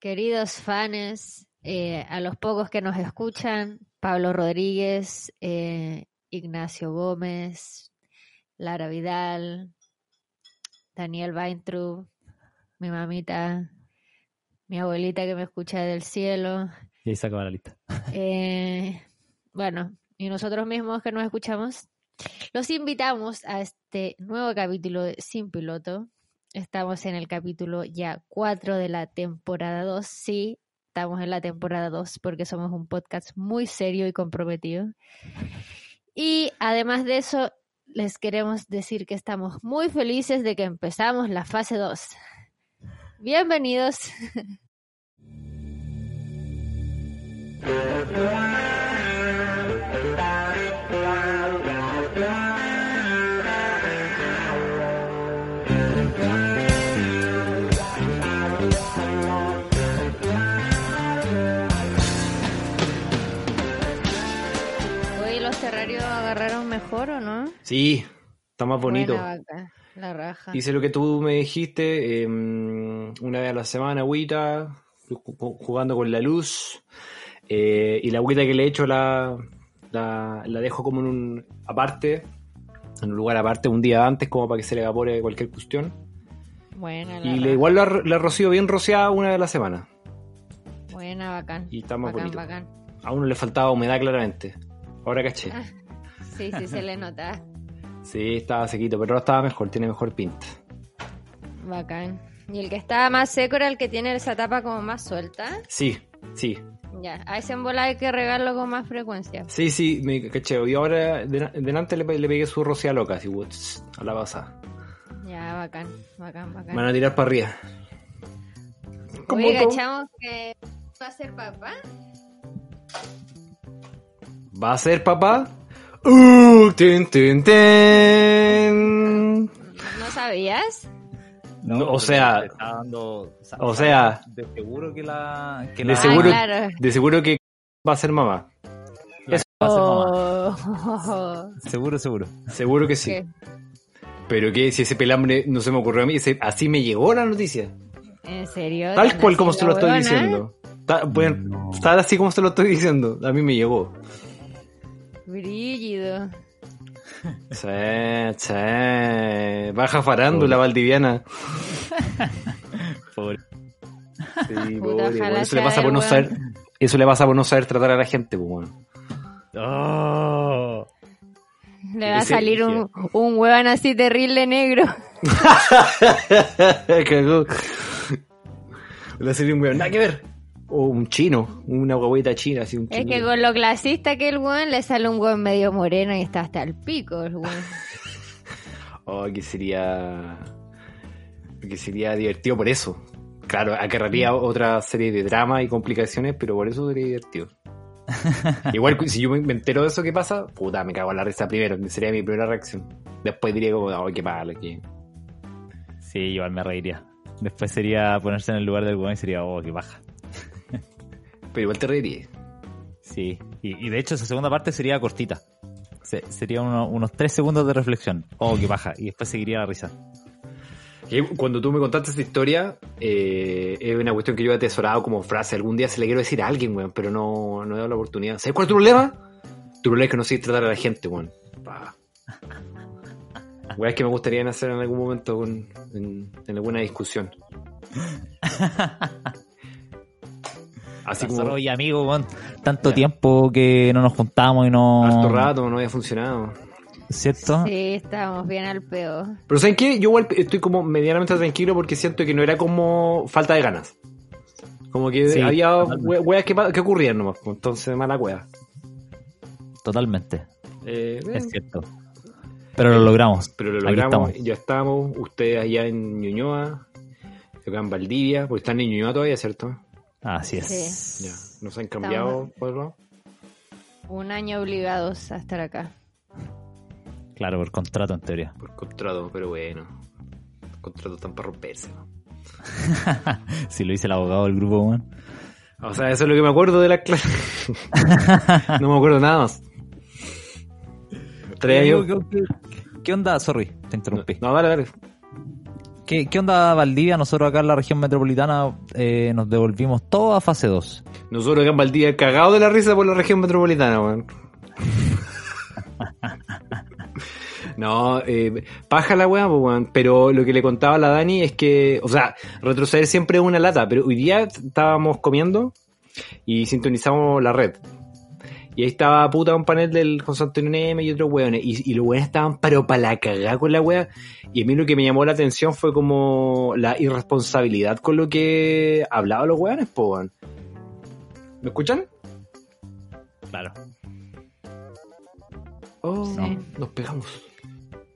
Queridos fans, eh, a los pocos que nos escuchan, Pablo Rodríguez, eh, Ignacio Gómez, Lara Vidal, Daniel Weintraub, mi mamita, mi abuelita que me escucha del cielo. Y ahí se acaba la lista. Eh, bueno, y nosotros mismos que nos escuchamos, los invitamos a este nuevo capítulo de Sin Piloto. Estamos en el capítulo ya 4 de la temporada 2. Sí, estamos en la temporada 2 porque somos un podcast muy serio y comprometido. Y además de eso, les queremos decir que estamos muy felices de que empezamos la fase 2. Bienvenidos. Sí, está más bonito. Buena vaca, la raja. Hice lo que tú me dijiste, eh, una vez a la semana, agüita, ju- jugando con la luz. eh, y la agüita que le echo la, la, la dejo como en un aparte, en un lugar aparte, un día antes, como para que se le evapore cualquier cuestión. Buena, la Y le, igual la, la rocío bien rociada una vez a la semana. Buena, bacán. Y está más bacán, bonito. bacán. A uno le faltaba humedad claramente. Ahora caché. Ah. Sí, sí, se le nota. Sí, estaba sequito, pero ahora estaba mejor, tiene mejor pinta. Bacán. Y el que estaba más seco era el que tiene esa tapa como más suelta. Sí, sí, Ya, a ese en bola hay que regarlo con más frecuencia. Sí, sí, me caché. Y ahora de- delante le, le pegué su rocía loca, así, whoops, a la pasada. Ya, bacán, bacán, bacán. Van a tirar para arriba. ¿Cómo Oye? ¿cachamos que va a ser papá? ¿Va a ser papá? Uh, tin, tin, tin. ¿No sabías? No, o sea- dando- o sea- de seguro que la. Que De seguro, Ah, claro. de seguro que va a ser mamá. la- va a ser mamá. Oh. Seguro, seguro. Seguro que sí. ¿Qué? Pero que si ese pelambre no se me ocurrió a mí, ese- así me llegó la noticia. ¿En serio? Tal ¿Tan cual como se lo estoy diciendo. Ta- bueno, No. tal así como se lo estoy diciendo. A mí me llegó. Brígido. Sí, sí. Baja farándula valdiviana. Pobre. Sí, Puta, bueno, eso le pasa por no saber, eso le pasa por no saber tratar a la gente, pues bueno. Oh. Le va a salir un, un huevón así terrible negro. Cagó. Le salió un weón, nada que ver. O un chino, una guaguita china, así un Es que con lo clasista que el weón le sale un weón medio moreno y está hasta el pico el weón. Oh, que sería. Que sería divertido por eso. Claro, acarrearía otra serie de dramas y complicaciones, pero por eso sería divertido. Igual si yo me me entero de eso que pasa, puta, me cago en la risa primero, que sería mi primera reacción. Después diría como, oh, qué que. Sí, igual me reiría. Después sería ponerse en el lugar del weón y sería, oh, qué baja. Pero igual te reiría. Sí, y, y de hecho esa segunda parte sería cortita. Se- sería uno- unos tres segundos de reflexión. Oh, qué baja. Y después seguiría la risa. Cuando tú me contaste esa historia, eh, es una cuestión que yo he atesorado como frase. Algún día se le quiero decir a alguien, weón, pero no, no he dado la oportunidad. ¿Sabes cuál es tu problema? Tu problema es que no sé tratar a la gente, weón. Weón, es que me gustaría hacer en algún momento en, en alguna discusión. Así como oye, amigo, tanto tiempo que no nos juntamos y no... harto rato no había funcionado. ¿Cierto? Sí, estábamos bien al peo. Pero ¿saben qué? Yo igual estoy como medianamente tranquilo porque siento que no era como falta de ganas. Como que Sí, había totalmente. we- weas que, ocurrían nomás, pues, entonces mala wea. Totalmente. Eh, Es cierto. Pero lo logramos. pero lo logramos, estamos. ya estamos, ustedes allá en Ñuñoa, yo acá en Valdivia, porque están en Ñuñoa todavía, ¿cierto? Así es. Sí. Ya, nos han cambiado Estamos-. Un año obligados a estar acá. Claro, por contrato en teoría. por contrato, pero bueno, los contratos están para romperse. ¿no? si lo dice el abogado del grupo, weón. O sea, eso es lo que me acuerdo de la clase. no me acuerdo nada más. Tres años. ¿Qué, onda? Sorry, te interrumpí. No, dale, dale. ¿Qué, qué onda Valdivia? Nosotros acá en la región metropolitana eh, nos devolvimos todo a fase 2. Nosotros acá en Valdivia cagados de la risa por la región metropolitana, weón. No, eh, paja la weá, pues, weón. Pero lo que le contaba a la Dani es que, o sea, retroceder siempre es una lata. Pero hoy día estábamos comiendo y sintonizamos la red. Y ahí estaba puta un panel del José Antonio Neme y otros weones. Y, y los weones estaban pero para la cagada con la weá. Y a mí lo que me llamó la atención fue como la irresponsabilidad con lo que hablaban los weones, weón. ¿Me escuchan? Claro. Oh, Sí. nos pegamos.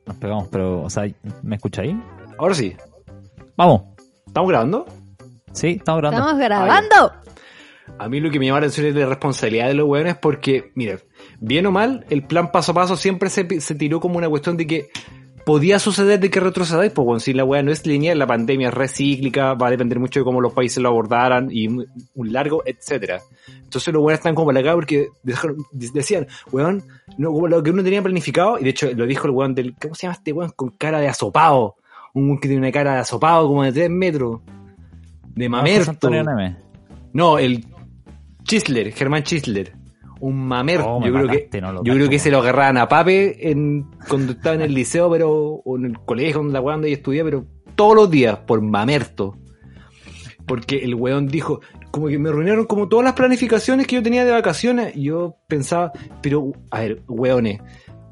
Nos pegamos, pero, o sea, ¿me escucháis? Ahora sí. Vamos. ¿Estamos grabando? Sí, estamos grabando. Estamos grabando. A mí lo que me llama la atención es la responsabilidad de los weones porque, mira, bien o mal, el plan paso a paso siempre se, se tiró como una cuestión de que podía suceder de que retrocedáis, pues bueno, si la weá no es lineal, la pandemia es recíclica, va a depender mucho de cómo los países lo abordaran y un largo, etcétera. Entonces los weones están como para acá porque dejaron- decían, weón, no, lo que uno tenía planificado, y de hecho lo dijo el weón del, ¿cómo se llama este weón? Con cara de asopado. Un weón que tiene una cara de asopado como de 3 metros. De mamerto. No, el Chisler, Germán Chisler. Un mamerto. Oh, yo creo que, mataste, no lo yo creo cacho, que se lo agarraban a Pape en, cuando estaba en el liceo, pero, o en el colegio donde la donde ella estudiaba, pero todos los días, por mamerto. Porque el weón dijo, como que me arruinaron como todas las planificaciones que yo tenía de vacaciones. Y yo pensaba, pero, a ver, weones,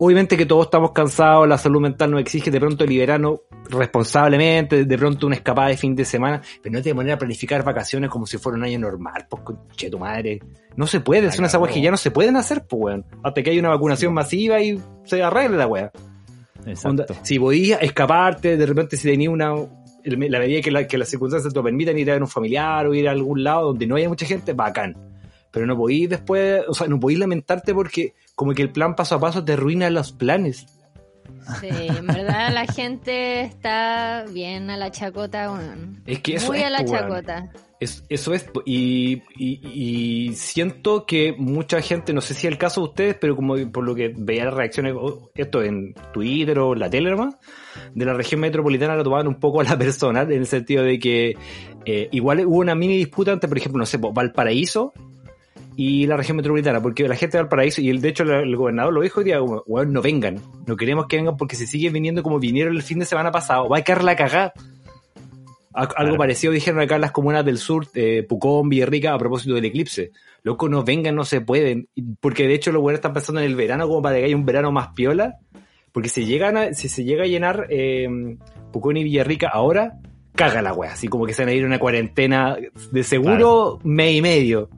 obviamente que todos estamos cansados, la salud mental nos exige de pronto liberarnos responsablemente, de pronto una escapada de fin de semana, pero no te poner a planificar vacaciones como si fuera un año normal, pues conche tu madre. No se puede, son esas weas que ya no se pueden hacer, pues weón. Hasta que haya una vacunación masiva y se arregle la Exacto. si podías escaparte, de repente si tenías una la medida que, la, que las circunstancias te lo permitan ir a ver un familiar o ir a algún lado donde no haya mucha gente, bacán. Pero no podís después, o sea, no podís lamentarte porque como que el plan paso a paso te arruina los planes. Sí, en verdad la gente está bien a la chacota, weón. Es que eso Muy es, a la weón. chacota. Es- eso es, y, y- y siento que mucha gente, no sé si es el caso de ustedes, pero como por lo que veía las reacciones, o esto en Twitter o la tele nomás, de la región metropolitana lo tomaban un poco a la personal, en el sentido de que eh, igual hubo una mini disputa entre, por ejemplo, no sé, Valparaíso y la región metropolitana, porque la gente de Valparaíso, y el, de hecho el, el gobernador lo dijo hoy día, como, "Weón, no vengan, no queremos que vengan porque si siguen viniendo como vinieron el fin de semana pasado, va a quedar la cagada. Algo Claro. parecido dijeron acá en las comunas del sur, eh, Pucón, Villarrica, a propósito del eclipse. Loco, no vengan, no se pueden. Porque de hecho los buenos están pensando en el verano como para que haya un verano más piola. Porque si llegan a, si se llega a llenar eh, Pucón y Villarrica ahora, caga la wea. Así como que se van a ir a una cuarentena de seguro mes y medio.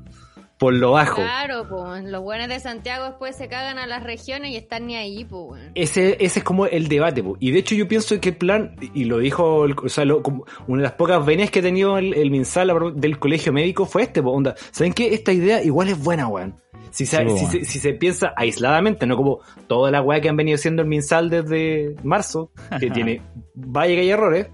Por lo bajo. Claro, pues los buenos de Santiago después se cagan a las regiones y están ni ahí, pues, weón. Ese, ese es como el debate, po. y de hecho yo pienso que el plan, y lo dijo, el- o sea, lo- como una de las pocas venes que ha tenido el, el MinSal del colegio médico fue este, po, onda. ¿Saben qué? Esta idea igual es buena, weón. Si se, Sí, po, si, weón. se, si se piensa aisladamente, no como toda la weá que han venido siendo el MinSal desde marzo, que tiene vaya que hay errores,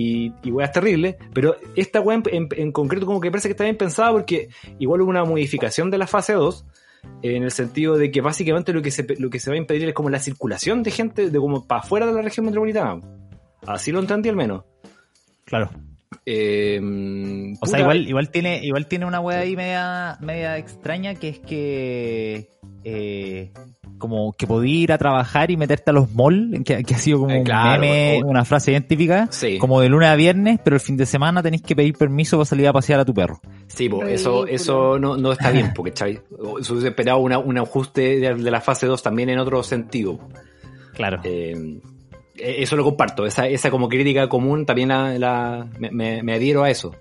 y, y weas terribles, pero esta weá en, en- en concreto como que parece que está bien pensada porque igual hubo una modificación de la fase 2, en el sentido de que básicamente lo que se, lo que se va a impedir es como la circulación de gente de como para afuera de la región metropolitana. Así lo entendí al menos. Claro. Eh, O sea, igual, igual tiene, igual tiene una wea ahí media, media extraña que es que eh, como que podí ir a trabajar y meterte a los malls, que, que ha sido como Eh, claro, un meme, o- una frase bien típica, Sí. como de lunes a viernes, pero el fin de semana tenéis que pedir permiso para salir a pasear a tu perro. Sí, po, eso, eso no, no está bien, porque ¿cachai? Se hubiese esperado una, un ajuste de, de la fase 2 también en otro sentido. Claro. Eh, eso lo comparto, esa, esa como crítica común también la, la- me, me- me adhiero a eso.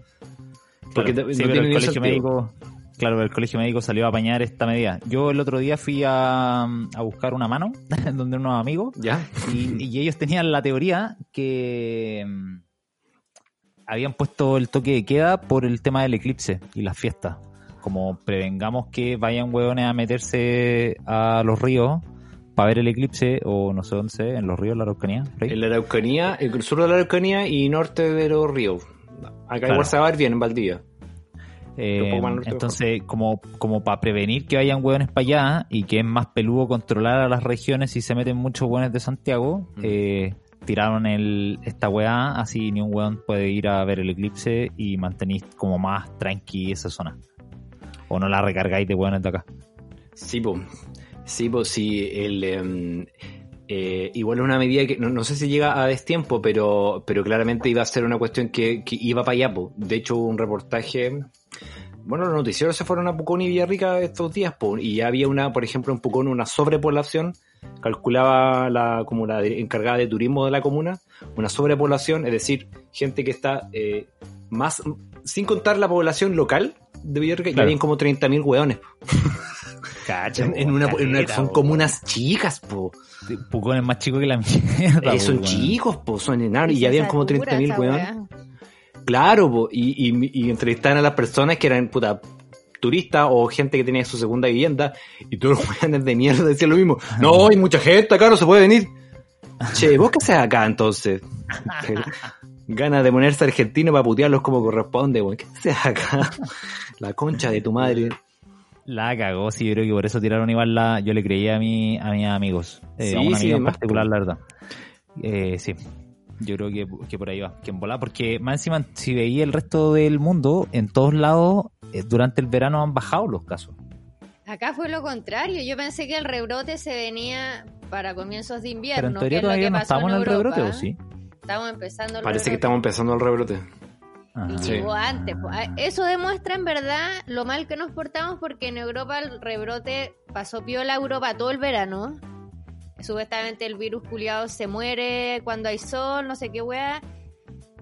Porque Claro. no Sí, tiene el colegio sentido. médico, claro, el colegio médico salió a apañar esta medida. Yo el otro día fui a, a buscar una mano donde unos amigos ¿Ya? y, y ellos tenían la teoría que mm, habían puesto el toque de queda por el tema del eclipse y las fiestas. Como prevengamos que vayan hueones a meterse a los ríos para ver el eclipse o no sé dónde, en los ríos de la Araucanía. En la Araucanía, el sur de la Araucanía y norte de los ríos. Acá Claro. igual se va a ver bien en Valdivia. Eh, norte, entonces, como, como para prevenir que vayan hueones para allá y que es más peludo controlar a las regiones si se meten muchos hueones de Santiago, Mm. eh, tiraron el, esta weá, así ni un weón puede ir a ver el eclipse y mantenéis como más tranqui esa zona. O no la recargáis de weones de acá. Sí, pues. Sí, pues sí, el, em, eh, igual es una medida que no, no sé si llega a destiempo, pero, pero claramente iba a ser una cuestión que, que iba para allá. po. De hecho, hubo un reportaje. Bueno, los noticieros se fueron a Pucón y Villarrica estos días, po, y ya había una, por ejemplo, en Pucón una sobrepoblación. Calculaba la, como la encargada de turismo de la comuna, una sobrepoblación, es decir, gente que está eh, más, sin contar la población local de Villarrica, ya habían como 30.000 hueones. Cacha, En, en una, en una- son comunas chicas, po. Pucón es más chico que la mierda. Eh, son po, chicos, po, son enanos, y ya habían como satura 30.000 esa weón. Claro, po, y, y, y entrevistaban a las personas que eran puta turistas o gente que tenía su segunda vivienda, y todos los weones de mierda decían lo mismo. No, hay mucha gente acá, no se puede venir. Che, ¿vos qué haces acá entonces? Ganas de ponerse argentino para putearlos como corresponde, weón. ¿Qué haces acá? La concha de tu madre. La cagó, sí, yo creo que por eso tiraron igual la. Yo le creía a, mi, a mis amigos. Eh, Sí, a un sí, amigo en particular, la verdad. Eh, sí. Yo creo que, que por ahí va. Que en volar, porque más encima, si veía el resto del mundo, en todos lados, eh, durante el verano han bajado los casos. Acá fue lo contrario. Yo pensé que el rebrote se venía para comienzos de invierno. Pero en que teoría es lo todavía que no pasó estamos en el Europa. rebrote, ¿o sí? Estamos empezando el Parece que estamos empezando el rebrote. Y Sí. antes. Ah, Eso demuestra en verdad lo mal que nos portamos porque en Europa el rebrote pasó piola a Europa todo el verano. Supuestamente el virus culiado se muere cuando hay sol, no sé qué weá.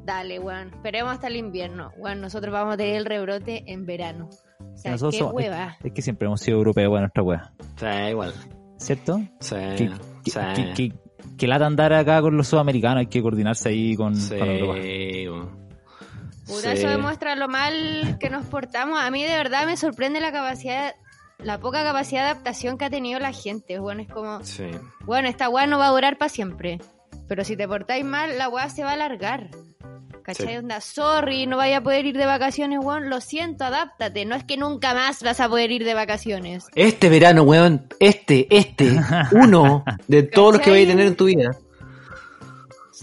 Dale, weón. Esperemos hasta el invierno. Weón, nosotros vamos a tener el rebrote en verano. O sea, Nosotros qué somos- hueva. Es que siempre hemos sido europeos en nuestra wea. O sea, igual. ¿Cierto? Sí, Que, que, sí. que, lata andar acá con los sudamericanos, hay que coordinarse ahí con, Sí, con Europa. weón. Puta, Sí. eso demuestra lo mal que nos portamos. A mí de verdad me sorprende la capacidad, la poca capacidad de adaptación que ha tenido la gente. Bueno, es como, Sí. bueno, esta weá no va a durar para siempre. Pero si te portáis mal, la weá se va a alargar. ¿Cachai? Sí. Onda, sorry, no vaya a poder ir de vacaciones, weón. Lo siento, adáptate. No es que nunca más vas a poder ir de vacaciones. Este verano, weón, este, este, uno de todos los que vais a tener en tu vida.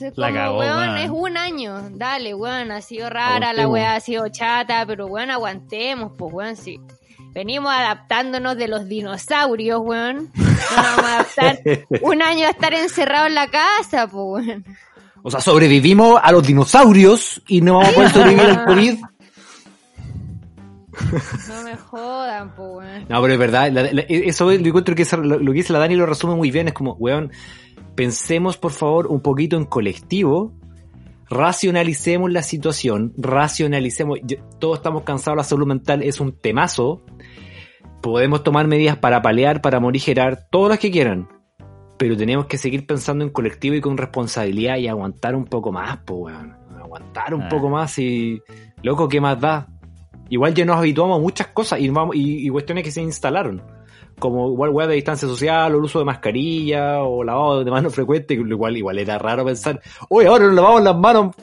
Es La cagó, weón, es un año. Dale, weón, ha sido rara la weá, ha sido chata, pero weón, aguantemos, pues weón, sí. Venimos adaptándonos de los dinosaurios, weón. Nos vamos a adaptar un año a estar encerrado en la casa, pues weón. O sea, sobrevivimos a los dinosaurios y no vamos a poder sobrevivir al COVID. No me jodan, pues weón. No, pero es verdad, la- la- eso es, lo encuentro que es- lo, lo que dice la Dani lo resume muy bien, es como, weón, pensemos por favor un poquito en colectivo, racionalicemos la situación, racionalicemos, yo- todos estamos cansados, la salud mental es un temazo, podemos tomar medidas para palear, para morigerar, todas las que quieran, pero tenemos que seguir pensando en colectivo y con responsabilidad y aguantar un poco más, pues, weón, aguantar un Ah. poco más y, loco, ¿qué más da? Igual ya nos habituamos a muchas cosas y, vamos, y, y cuestiones que se instalaron. Como igual weá de distancia social, o el uso de mascarilla, o lavado de manos frecuente, igual, igual era raro pensar, oye, ahora nos lavamos las manos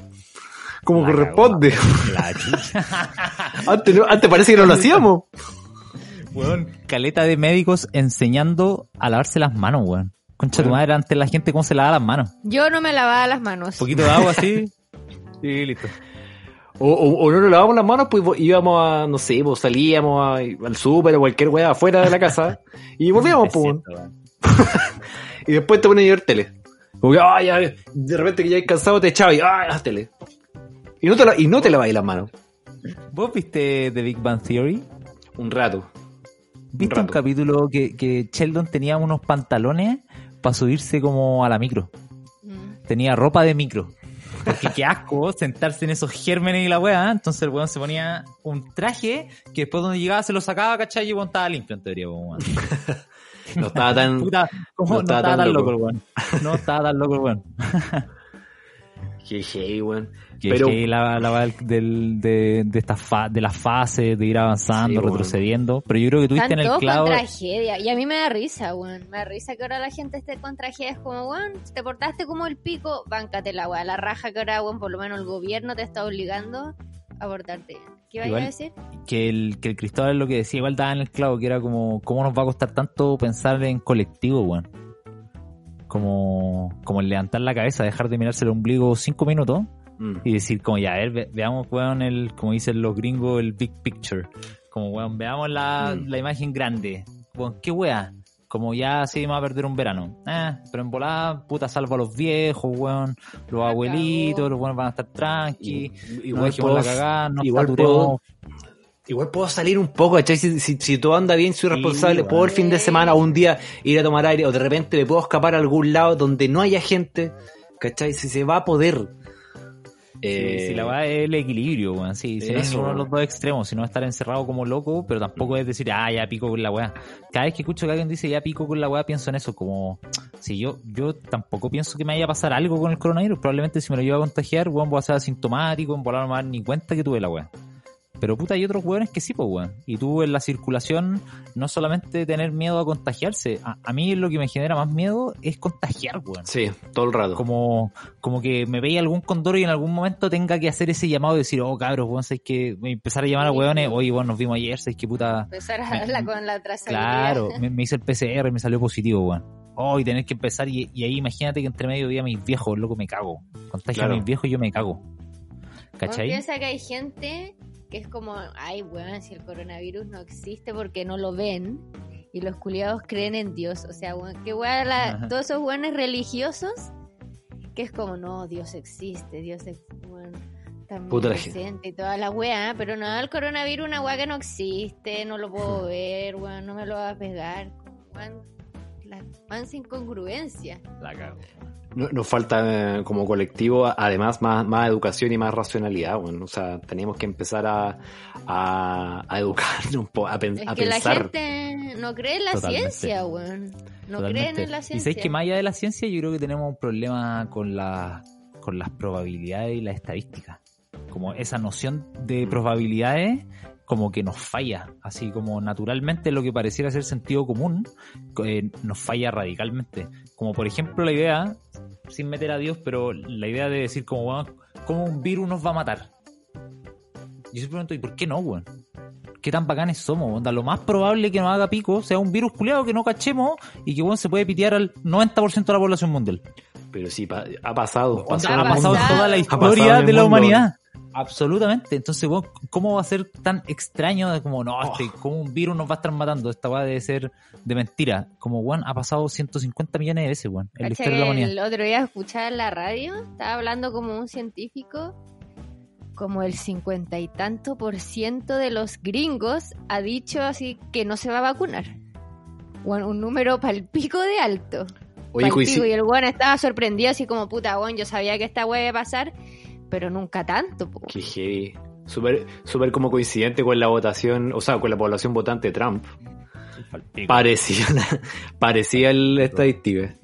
como La corresponde. Antes, antes parece que no lo hacíamos. Weón, caleta de médicos enseñando a lavarse las manos, weón. Concha tu madre, ante la gente cómo se lava las manos. Yo no me lavaba las manos. Un poquito de agua así. Y listo. O, o, o no nos lavamos las manos, pues íbamos a, no sé, pues salíamos a- al súper o cualquier weá afuera de la casa y volvíamos, Es pues. Y después te pones a ver tele. Como que, ay, ay, de repente que ya hay cansado te echabas y, ay, haz tele. Y no te, la- y no te lavas las manos. ¿Vos viste The Big Bang Theory? Un rato. ¿Viste un, capítulo que, que Sheldon tenía unos pantalones para subirse como a la micro? Mm. Tenía ropa de micro. Porque qué asco sentarse en esos gérmenes y la weá. Entonces el weón se ponía un traje que después donde llegaba se lo sacaba, ¿cachai? Y el weón estaba limpio en teoría, weón. No estaba tan. Puta, ¿cómo no, estaba, tan loco el weón? No estaba tan loco el weón. Qué heavy, weón. Que Pero- que la, la, del, de, de, esta fa- de las fases, de ir avanzando, Sí, weón. retrocediendo. Pero yo creo que tuviste Están en el clavo. con tragedia. Y a mí me da risa, weón. Me da risa que ahora la gente esté con tragedia. Es como, weón, te portaste como el pico, báncate la weá. La raja que ahora, weón, por lo menos el gobierno te está obligando a portarte bien. ¿Qué vayas Igual- a decir? que el, que el Cristóbal lo que decía, igual daba en el clavo, que era como, ¿cómo nos va a costar tanto pensar en colectivo, weón? Como, como el levantar la cabeza, dejar de mirarse el ombligo cinco minutos Mm. y decir como ya, a ver, ve- veamos, weón, el, como dicen los gringos, el big picture. Como, weón, veamos la, Mm. la imagen grande. Weón, qué wea. Como ya sí vamos a perder un verano. Eh, pero en volada, puta, salva a los viejos, weón, los abuelitos, los buenos van a estar tranqui. Igual, Igual dejemos puedo, la cagada, no igual saturemos. Igual puedo salir un poco, ¿cachai? Si, si, si todo anda bien, soy Sí, responsable, puedo el fin de semana o un día ir a tomar aire o de repente me puedo escapar a algún lado donde no haya gente, ¿cachai? Si se va a poder. Sí, Eh, si la weá es el equilibrio, weón. Sí, si no es ninguno de los dos extremos, sino estar encerrado como loco, pero tampoco es decir, ah, ya pico con la weá. Cada vez que escucho que alguien dice ya pico con la weá, pienso en eso, como, si yo, yo tampoco pienso que me vaya a pasar algo con el coronavirus, probablemente si me lo llevo a contagiar, weón, voy a ser asintomático, en volar no me voy a dar ni cuenta que tuve la weá. Pero puta, hay otros weones que sí, pues weón. Y tú en la circulación, no solamente tener miedo a contagiarse, a, a mí lo que me genera más miedo es contagiar, weón Sí, todo el rato. como, como que me veía algún condoro y en algún momento tenga que hacer ese llamado y decir, oh cabros, weón, sabes que empezar a llamar a Sí. weones, oye, weón, nos vimos ayer, sabes que puta. Empezar a hablar con la trazabilidad. Claro, me, me hice el PCR y me salió positivo, weón. Oh, y tener que empezar y, y ahí imagínate que entre medio día mis viejos, loco, me cago. Contagio Claro. a mis viejos y yo me cago. ¿Cachai? piensa que hay gente que es como, ay, weón, si el coronavirus no existe porque no lo ven. Y los culiados creen en Dios. O sea, weón, que weón, la- todos esos weones religiosos, que es como, no, Dios existe, Dios es, weón, también Puta la presente y toda la weá. Pero no, el coronavirus una weá que no existe, no lo puedo ver, weón, no me lo va a pegar. Weón, la mansa incongruencia. La cago. No- Nos falta eh, como colectivo, además, más, más educación y más racionalidad. Bueno, o sea, tenemos que empezar a, a, a educarnos un poco, a, pen- Es a que la pensar. gente no cree en la Totalmente. ciencia, weón. No Totalmente. creen en la Y ciencia. sabes que más allá de la ciencia, yo creo que tenemos un problema con, la, con las probabilidades y las estadísticas. Como esa noción de probabilidades, como que nos falla. Así como naturalmente lo que pareciera ser sentido común, eh, nos falla radicalmente. Como por ejemplo la idea, sin meter a Dios, pero la idea de decir como, bueno, ¿cómo un virus nos va a matar? Yo siempre pregunto, ¿y por qué no, weón? ¿Qué tan bacanes somos? Onda, lo más probable que nos haga pico sea un virus culiado que no cachemos y que weón, se puede pitear al 90% de la población mundial. Pero sí, pa- ha pasado. Onda, pasó ha pasado en mundo. toda la historia pasado de la humanidad. Absolutamente. Entonces, ¿cómo va a ser tan extraño de como, no, este, como un virus nos va a estar matando? Esta va debe ser de mentira. Como, weón, ha pasado 150 millones de veces, weón, en la Cacha historia de la que humanidad. El otro día escuchaba en la radio, estaba hablando como un científico, como el cincuenta y tanto por ciento de los gringos ha dicho así que no se va a vacunar. Bueno, un número palpico de alto. Oye, Palpico, y el weón estaba sorprendido así como puta, weón, yo sabía que esta weá iba a pasar, pero nunca tanto, po. Qué heavy. Súper súper como coincidente con la votación, o sea, con la población votante de Trump. Parecía, parecía la estadística.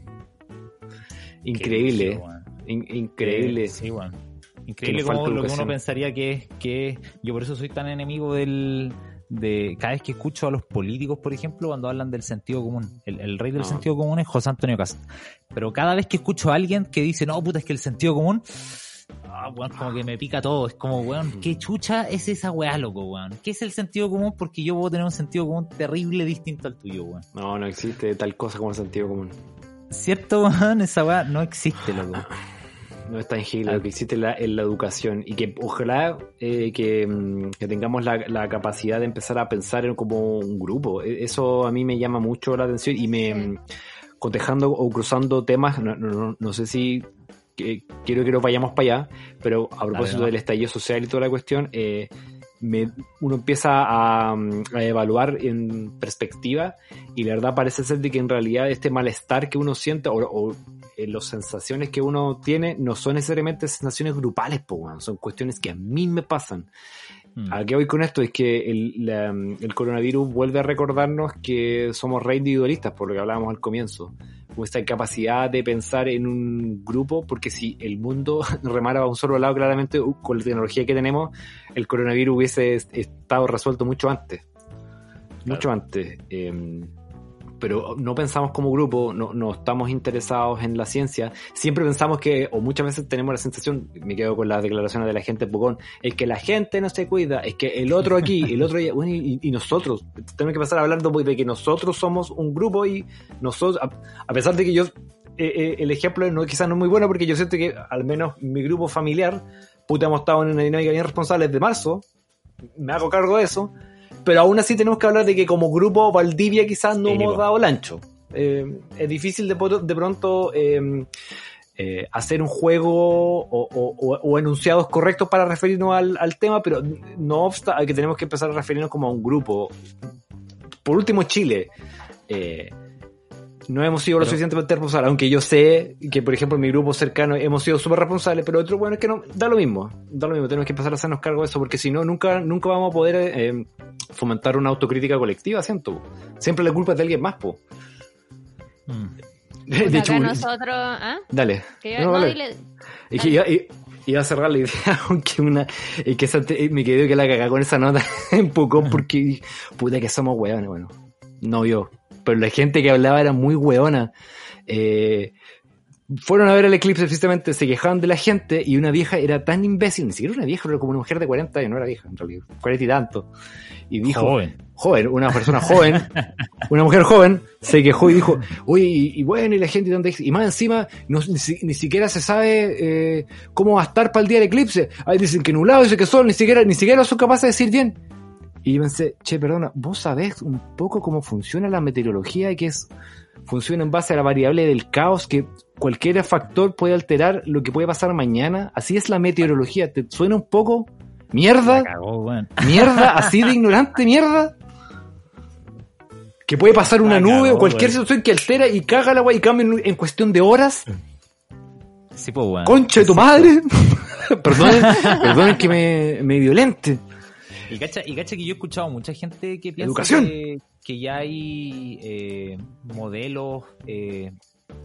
Increíble. in- increíble. Sí, weón. Increíble como lo que uno pensaría que es que yo por eso soy tan enemigo del de cada vez que escucho a los políticos, por ejemplo, cuando hablan del sentido común. El, el rey del No. sentido común es José Antonio Cast. Pero cada vez que escucho a alguien que dice, no, puta, es que el sentido común, ah, weón, como que me pica todo. Es como, weón, ¿qué chucha es esa weá, loco, weón? ¿Qué es el sentido común? Porque yo puedo tener un sentido común terrible distinto al tuyo, weón. No, no existe tal cosa como el sentido común. ¿Cierto, weón? Esa weá no existe, loco. No es tangible, Ah. lo que existe es la, la educación y que ojalá eh, que, mm, que tengamos la, la capacidad de empezar a pensar en como un grupo. E- Eso a mí me llama mucho la atención y me Sí. mm, cotejando o cruzando temas, no, no- no- no sé si que- quiero que nos vayamos para allá, pero a propósito del estallido social y toda la cuestión, eh, me- uno empieza a, a evaluar en perspectiva y la verdad parece ser de que en realidad este malestar que uno siente o, o, eh, las sensaciones que uno tiene no son necesariamente sensaciones grupales, po, son cuestiones que a mí me pasan. Mm. ¿A qué voy con esto? Es que el, la- el coronavirus vuelve a recordarnos que somos re individualistas, por lo que hablábamos al comienzo. Con esta incapacidad de pensar en un grupo, porque si el mundo remara a un solo lado, claramente uh, con la tecnología que tenemos, el coronavirus hubiese est- estado resuelto mucho antes. Mucho antes. Eh, pero no pensamos como grupo, no, estamos interesados en la ciencia. Siempre pensamos que, o muchas veces tenemos la sensación, me quedo con las declaraciones de la gente Pucón, es que la gente no se cuida, es que el otro aquí, el otro allá, bueno, y, nosotros, tenemos que pasar hablando pues, de que nosotros somos un grupo y nosotros, a, a pesar de que yo eh, eh, el ejemplo no, quizás no es muy bueno porque yo siento que al menos mi grupo familiar, puta, hemos estado en una dinámica bien responsable desde marzo, me hago cargo de eso, pero aún así tenemos que hablar de que como grupo Valdivia quizás no hemos dado el ancho. Eh, es difícil de, pronto eh, eh, hacer un juego o, o- o- o enunciados correctos para referirnos al, al tema, pero no obsta que tenemos que empezar a referirnos como a un grupo. Por último, Chile. Eh, no hemos sido lo Pero- suficientemente responsables, aunque yo sé que, por ejemplo, en mi grupo cercano hemos sido súper responsables, pero otro, bueno, es que no, da lo mismo, da lo mismo, tenemos que empezar a hacernos cargo de eso, porque si no, nunca, nunca vamos a poder eh, fomentar una autocrítica colectiva, siento. Siempre la culpa es de alguien más, po. Mm. De Puta, hecho, nosotros, ¿ah? dale. Que yo- No, no, dale. dile- Es que iba, iba a cerrar la idea, aunque una, es que esa me quedé que la cagá con esa nota en Pucón porque, puta que somos hueones, bueno, no yo, pero la gente que hablaba era muy hueona. Eh, fueron a ver el eclipse precisamente, se quejaban de la gente y una vieja era tan imbécil, ni siquiera una vieja, pero como una mujer de 40 años, no era vieja en realidad, 40 y tanto. Y dijo, Joven. joven, una persona joven, una mujer joven, se quejó y dijo, oye, y, y bueno, y la gente, ¿dónde es?". y más encima, no, ni, ni siquiera se sabe eh, cómo va a estar para el día del eclipse. Ahí dicen que nublado, dicen que sol, ni siquiera, ni siquiera son capaces de decir bien. Y yo pensé, che, perdona, vos sabés un poco cómo funciona la meteorología y que es, funciona en base a la variable del caos, que cualquier factor puede alterar lo que puede pasar mañana. Así es la meteorología. ¿Te suena un poco? ¿Mierda? Cagó, weón. mierda, así de ignorante, mierda. Que puede pasar una nube o cualquier güey. situación que altera y caga la agua y cambia en, en cuestión de horas. Sí, pues, weón. Concha de tu madre. perdonen, perdonen que me, me violente. Y cacha, y cacha que yo he escuchado mucha gente que piensa Educación. que, que ya hay eh, modelos eh,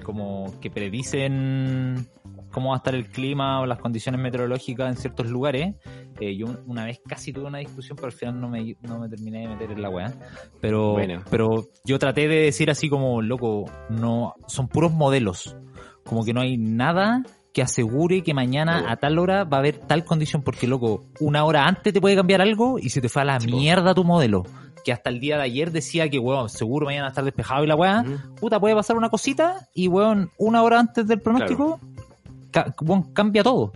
como que predicen cómo va a estar el clima o las condiciones meteorológicas en ciertos lugares. Eh, yo un- una vez casi tuve una discusión, pero al final no me, no me terminé de meter en la weá. Pero, Bueno. pero yo traté de decir así como, loco, no, son puros modelos. Como que no hay nada que asegure que mañana a tal hora va a haber tal condición, porque loco, una hora antes te puede cambiar algo y se te fue a la Sí, po. mierda tu modelo. Que hasta el día de ayer decía que, weón, seguro mañana va a estar despejado y la weá. Puta, puede pasar una cosita y, weón, una hora antes del pronóstico, ca- weón, cambia todo.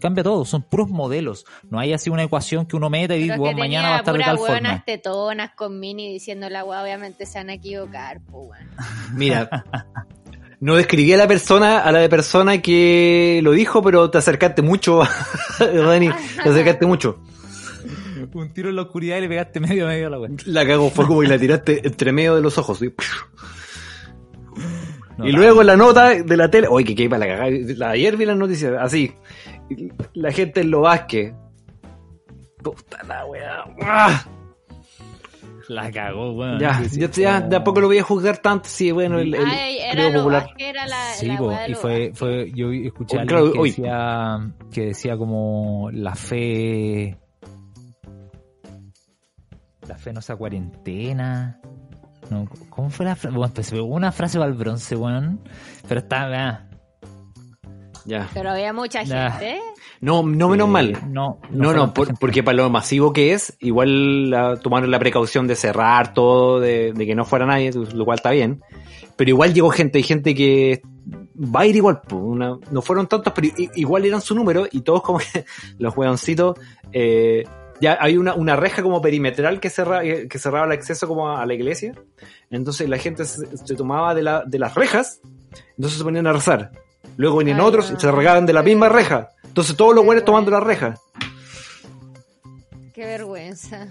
Cambia todo, son puros modelos. No hay así una ecuación que uno meta y dice, weón, que mañana va a estar de tal forma. tetonas con mini diciendo la weá, obviamente se van a equivocar, pues weón. Mira, no describí a la persona, a la de persona que lo dijo, pero te acercaste mucho, Dani, te acercaste mucho. Un tiro en la oscuridad y le pegaste medio a medio a la weá. La cago, fue como que la tiraste entre medio de los ojos. ¿sí? No, y luego la nota de la tele, oye, que que para la cagada. Ayer vi las noticias, así. La gente en lo Vázquez. Puta la weá. ¡Ah! La cagó, weón. Ya, Sí, yo ya de a poco lo voy a juzgar tanto, sí, bueno, el, el Ay, era creo lo popular. que era la, Sí, la po, y fue, fue, yo escuché a Oh, claro, que hoy. decía, que decía como la fe, la fe no sea cuarentena. No, ¿Cómo fue la frase? Bueno, pues, hubo una frase para el bronce, weón. Pero está, ah, Ya. Pero había mucha Ya. gente. No, no menos eh, mal. No, No, no, por- porque para lo masivo que es, igual la- tomaron la precaución de cerrar todo, de, de que no fuera nadie, lo cual está bien. Pero igual llegó gente, hay gente que va a ir igual, una- no fueron tantos, pero igual eran su número y todos como que los hueoncitos, eh, ya hay una, una reja como perimetral que, cerra, eh, que cerraba el acceso como a, a la iglesia. Entonces la gente se, se tomaba de, la, de las rejas, entonces se ponían a rezar. Luego venían Ay, otros no. y se regaban de la misma reja. Entonces todos los buenos tomando la reja. Qué vergüenza.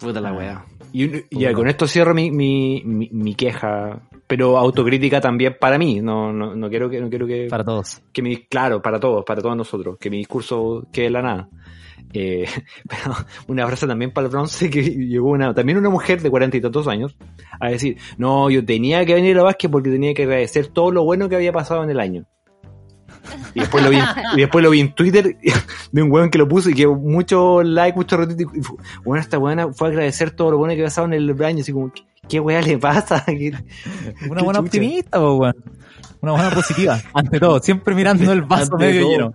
Puta la weá. Y, y ya, con esto cierro mi, mi, mi, mi queja, pero autocrítica también para mí. No, no, no quiero que, no quiero que, Para todos. que mi, claro, para todos, para todos nosotros, que mi discurso quede en la nada. Eh, pero una frase también para el bronce que llegó una, también una mujer de cuarenta y tantos años a decir, no, yo tenía que venir a básquet porque tenía que agradecer todo lo bueno que había pasado en el año. Y después lo vi, y después lo vi en Twitter de un weón que lo puso y que mucho like, mucho retweet. Y bueno, esta weona fue a agradecer todo lo bueno que pasado en el año. Así como, ¿qué, qué weá le pasa? ¿Qué- Una qué buena chucha? optimista, po, weón. Una buena positiva. Ante todo, siempre mirando el vaso Ante medio todo. lleno.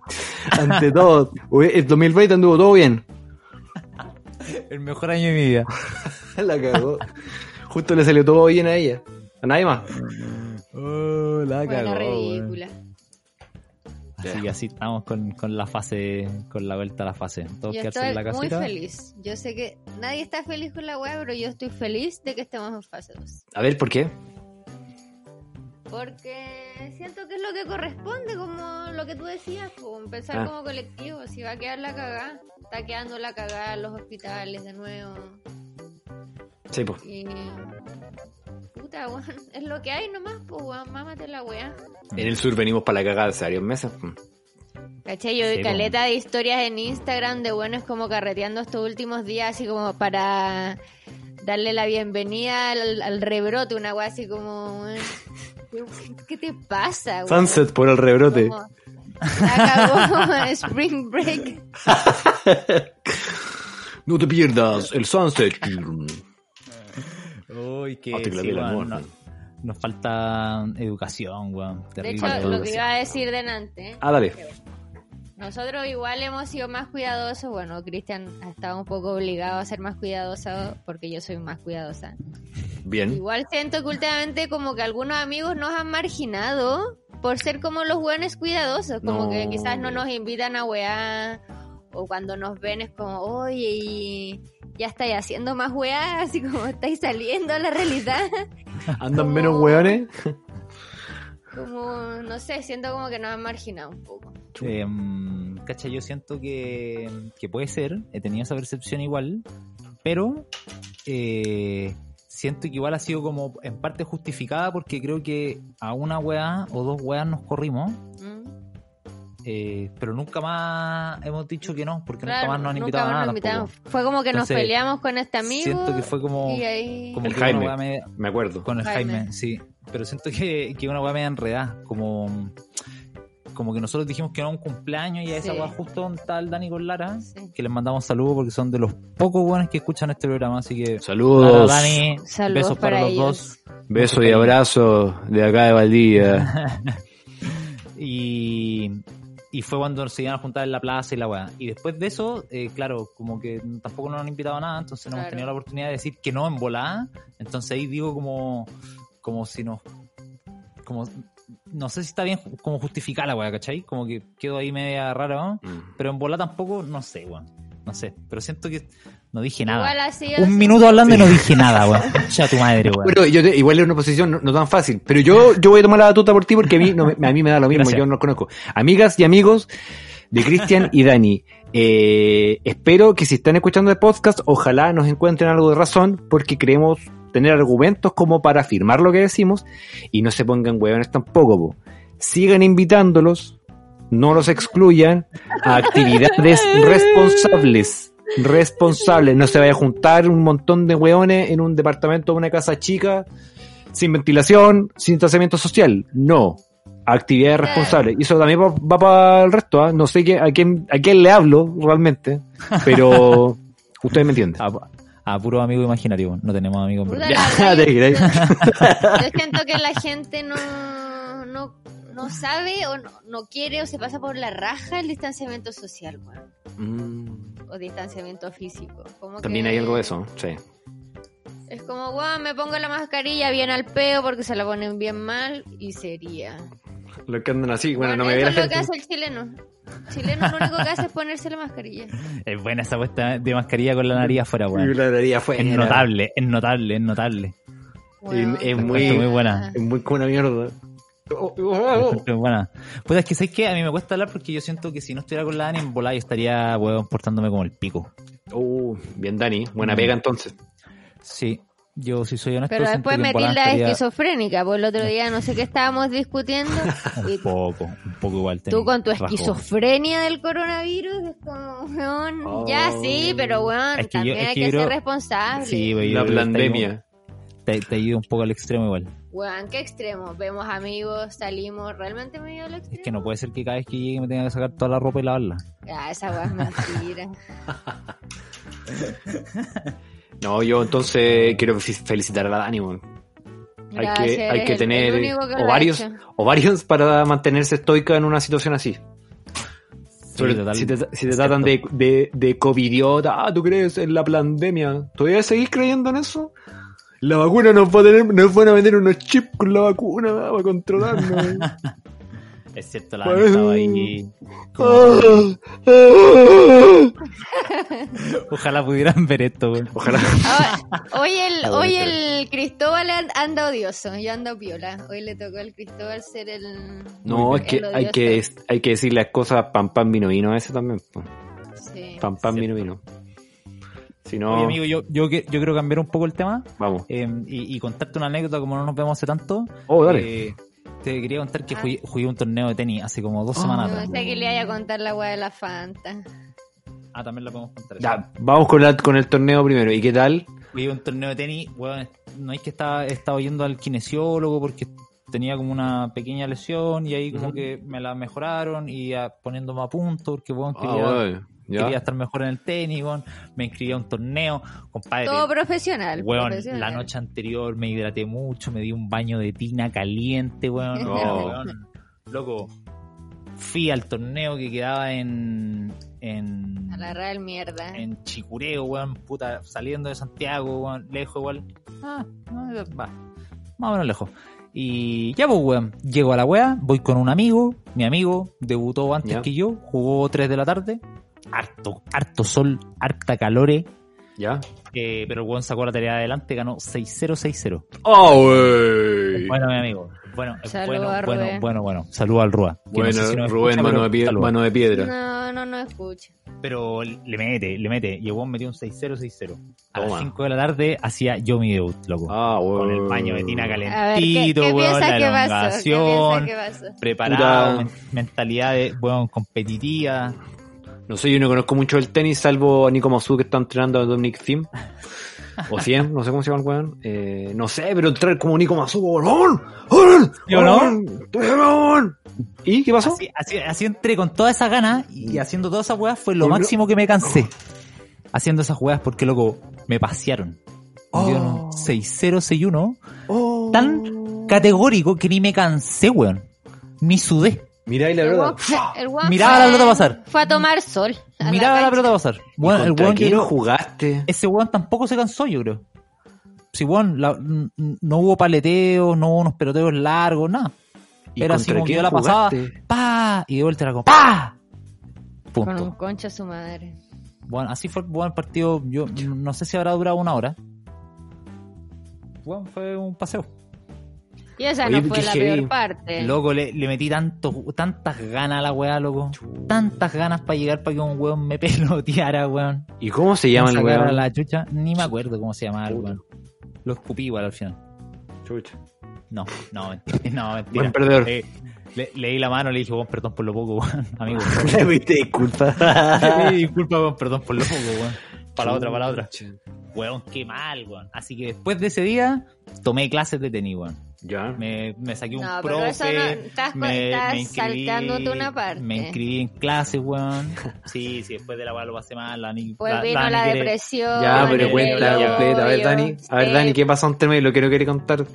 Ante todo, el 2020 anduvo todo bien. El mejor año de mi vida. La cagó. Justo le salió todo bien a ella. A nadie más. Oh, la Bueno, cagó, ridícula. Así que así estamos con, con la fase, con la vuelta a la fase. Todos Yo quedarse en estoy la muy feliz. Yo sé que nadie está feliz con la web, pero yo estoy feliz de que estemos en fase 2. A ver, ¿por qué? Porque siento que es lo que corresponde, como lo que tú decías, como empezar Ah. como colectivo. Si va a quedar la cagada, está quedando la cagada en los hospitales de nuevo. Sí, pues. Y. Puta, weón. Es lo que hay nomás, pues, weón. Mámate la weá. En el sur venimos para la cagada hace varios meses. ¿Cachai? Yo vi caleta de historias en Instagram de buenos como carreteando estos últimos días, así como para darle la bienvenida al, al rebrote, una weá así como. ¿Qué, te pasa, weón? Sunset por el rebrote. Como, la cagó Spring Break. No te pierdas el sunset. Uy, que sí, nos falta educación, weón. De Terrible. hecho, Falta lo que iba a decir delante, Ah, dale. nosotros igual hemos sido más cuidadosos. Bueno, Cristian ha estado un poco obligado a ser más cuidadoso porque yo soy más cuidadosa. Bien. Igual siento que últimamente como que algunos amigos nos han marginado por ser como los buenos cuidadosos, como No. que quizás no nos invitan a weá o cuando nos ven es como, oye, y ya estáis haciendo más weá, así como estáis saliendo a la realidad. ¿Andan menos hueones? Como, no sé, siento como que nos han marginado un poco. Eh, cacha, yo siento que, que puede ser, he tenido esa percepción igual, pero eh, siento que igual ha sido como en parte justificada porque creo que a una weá o dos weas nos corrimos, ¿Mm? Eh, pero nunca más hemos dicho que no, porque Claro, nunca más nos han nunca invitado a nada. Fue como que Entonces, nos peleamos con este amigo. Siento que fue como, y ahí... como El que Jaime. me- Me acuerdo. con el Jaime. Jaime, sí. Pero siento que, que una weá media enredada, como, como que nosotros dijimos que era un cumpleaños y a esa Sí. weá justo donde está el Dani con Lara, Sí. que les mandamos saludos porque son de los pocos buenos que escuchan este programa, así que Saludos. Dani, Saludos besos para, para los ellos. dos. Besos y abrazos de acá de Valdivia. Y, y fue cuando se iban a juntar en la plaza y la weá. Y después de eso, eh, claro, como que tampoco nos han invitado a nada, entonces no hemos tenido la oportunidad de decir que no en volada. Entonces ahí digo como, como si nos... Como, no sé si está bien como justificar la weá, ¿cachai? Como que quedó ahí media rara, ¿no? Mm. Pero en volada tampoco, no sé, weón. No sé, pero siento que no dije nada. Igual Un así. minuto hablando y no dije nada, weón. Ya tu madre, weón. Pero yo te- igual es una posición no, no tan fácil. Pero yo, yo voy a tomar la batuta por ti porque a mí, no me- a mí me da lo mismo, Gracias. yo no los conozco. Amigas y amigos de Cristian y Dani, eh, espero que si están escuchando el podcast, ojalá nos encuentren algo de razón porque creemos tener argumentos como para afirmar lo que decimos y no se pongan huevones tampoco. po. Sigan invitándolos, no los excluyan a actividades responsables. Responsables. No se vaya a juntar un montón de hueones en un departamento o una casa chica sin ventilación, sin distanciamiento social. No. Actividades responsables. Y eso también va, va para el resto. ¿ah? No sé qué, a, quién, a quién le hablo realmente, pero ustedes me entienden. A, puro amigo imaginario, no tenemos amigos. yo siento que la gente no, no, no sabe o no, no quiere o se pasa por la raja el distanciamiento social, weón, Mm, o distanciamiento físico. Como También que hay algo de eso, sí. Es como, weón, me pongo la mascarilla bien al peo porque se la ponen bien mal y sería. Lo que andan así, bueno, Bueno, no me eso es lo que hace el chileno. El chileno lo único que hace es ponerse la mascarilla. Es buena esa puesta de mascarilla con la nariz afuera, Y weón. la nariz afuera. Es notable, es notable, es notable. Es muy- muy buena. Es muy como una mierda. Oh, oh, La oh. buena. Pues es que ¿sabes qué? A mí me cuesta hablar porque yo siento que si no estuviera con la Dani en volada yo estaría, weón, portándome como el pico. Uh, bien, Dani. Buena Mm. pega entonces. Sí, yo si soy honesto Pero después que en me volada tilda estaría esquizofrénica, pues el otro día no sé qué estábamos discutiendo y Un poco, un poco igual. tú con tu rasgo. esquizofrenia del coronavirus es como, weón, Oh. ya sí, pero weón, Es que yo- también es hay que que yo ser creo- responsable. Sí, yo La que pandemia. Te, te ido un poco al extremo igual. Weón, qué extremo. Vemos amigos, salimos, realmente me ido al extremo. Es que no puede ser que cada vez que llegue me tenga que sacar toda la ropa y lavarla. Ah, esa weá es mentira. No, yo entonces quiero fe- felicitar a la Dani, weón. Hay Gracias, que, hay que el- tener que lo ovarios, ovarios para mantenerse estoica en una situación así. Sobre- total. si te, si te tratan de, de, de covidiota, ah, ¿tú crees en la pandemia? ¿Todavía seguís creyendo en eso? La vacuna nos, va a tener, nos van a vender unos chips con la vacuna va, para controlarnos. Es cierto, la Pues- estaba ahí. como- Ah, ah. Ojalá pudieran ver esto, weón. Ojalá. Ah, hoy el, hoy el Cristóbal an- anda odioso, yo ando piola. Hoy le tocó al Cristóbal ser el... No, es el que hay que, hay que decir las cosas pam pam vino vino a ese también. Sí. Pam pam vino vino. Si no, Oye, amigo, yo, yo, que- yo quiero cambiar un poco el tema vamos. eh, y, y contarte una anécdota como no nos vemos hace tanto. Oh, dale. Eh, te quería contar que Ah. jugué, jugué un torneo de tenis hace como dos Ah. semanas No sé que le vaya a contar la weá de la Fanta. Ah, también la podemos contar. Ya, vamos con, la- con el torneo primero. ¿Y qué tal? Jugué un torneo de tenis, weón, no es que estaba, he estado yendo al kinesiólogo porque tenía como una pequeña lesión y ahí como que me la mejoraron y a, poniéndome a punto porque weón, Ah, quería, bueno, ya. quería estar mejor en el tenis, weón. me inscribí a un torneo, compadre. Todo profesional. Weón, profesional. la noche anterior me hidraté mucho, me di un baño de tina caliente, weón. Oh. weón. Loco, fui al torneo que quedaba en, en, A la real mierda. en Chicureo, weón, puta, saliendo de Santiago, weón, lejos igual. Ah, no, va, más o menos lejos. Y ya pues, weón, llego a la weá, voy con un amigo, mi amigo debutó antes que yo, jugó 3 de la tarde, harto, harto sol, harta calore, ¿Ya? eh, pero el weón sacó la tarea adelante, ganó 6-0-6-0. ¡Oh, wey! Bueno, mi amigo. Bueno, bueno, a bueno, bueno, bueno. Saludo al Rúa. que no Bueno, sé si nos Rubén, escucha, mano, de pie- saludo. mano de piedra. No, no, no escucho. Pero le mete, le mete. Y el weón metió un 6-0-6-0. A Toma. las 5 de la tarde hacía yo mi debut, loco. Ah, wey. Con el baño de tina A ver, ¿qué, calentito, qué weón, la elongación, preparado, Puta. men- mentalidad de, weón, competitiva. No sé, yo no conozco mucho el tenis, salvo a Nico Masu que está entrenando a Dominic Thiem. O 100, no sé cómo se llama el weón. Eh, no sé, pero entrar como Nico Masu, ¡Ron! ¡Ron! ¿Sí o no? ¡Ron! ¿Y qué pasó? Así, así, así entré con toda esa gana y haciendo todas esas weas fue lo máximo que me cansé. Haciendo esas weas porque, loco, me pasearon. Oh. 6-0-6-1 Oh. tan categórico que ni me cansé, weón. Ni sudé. Mirá ahí la fue- el weón Miraba fue- la pelota pasar. Fue a tomar sol. a Miraba la cancha. pelota pasar. Weón, el ¿Contra weón, quién yo creo- jugaste? ese weón tampoco se cansó, yo creo. Si weón, la- n- n- no hubo paleteos, no hubo unos peloteos largos, nada. ¿Y Era así contra como que quién yo la pasaba, jugaste? pa, y de vuelta era como, pa, Con un punto. concha su madre. Bueno, así fue el buen partido. Yo no sé si habrá durado una hora. Bueno, fue un paseo. Y esa Oye, no fue la heavy. peor parte. Loco, le, le metí tanto, tantas ganas a la weá, loco. Tantas ganas para llegar para que un weón me peloteara, weón. ¿Y cómo se llama el weón? la chucha. Ni me acuerdo cómo se llamaba el weón. Lo escupí igual al final. Chucha. No, no, mentira. No, mentira. Buen perdedor. Eh, le, leí la mano, le dije, weón, perdón por lo poco, weón. Amigo. Le pediste disculpas. Sí, disculpa, weón, perdón por lo poco, weón. Para la otra, para la otra. Weón, qué mal, weón. Así que después de ese día, tomé clases de tenis, weón. Ya. Me, me saqué un No, pero profe. eso no- estás- me, estás me inscribí, saltándote una parte. Me inscribí en clases, weón. Sí, sí, después de la weá lo pasé mal. La, Pues la- vino Dani la quiere- depresión. Ya, pero cuenta ya. completa. A ver. Dani. A ver, Dani, ¿qué pasó entre medio? Lo que no quiere contar.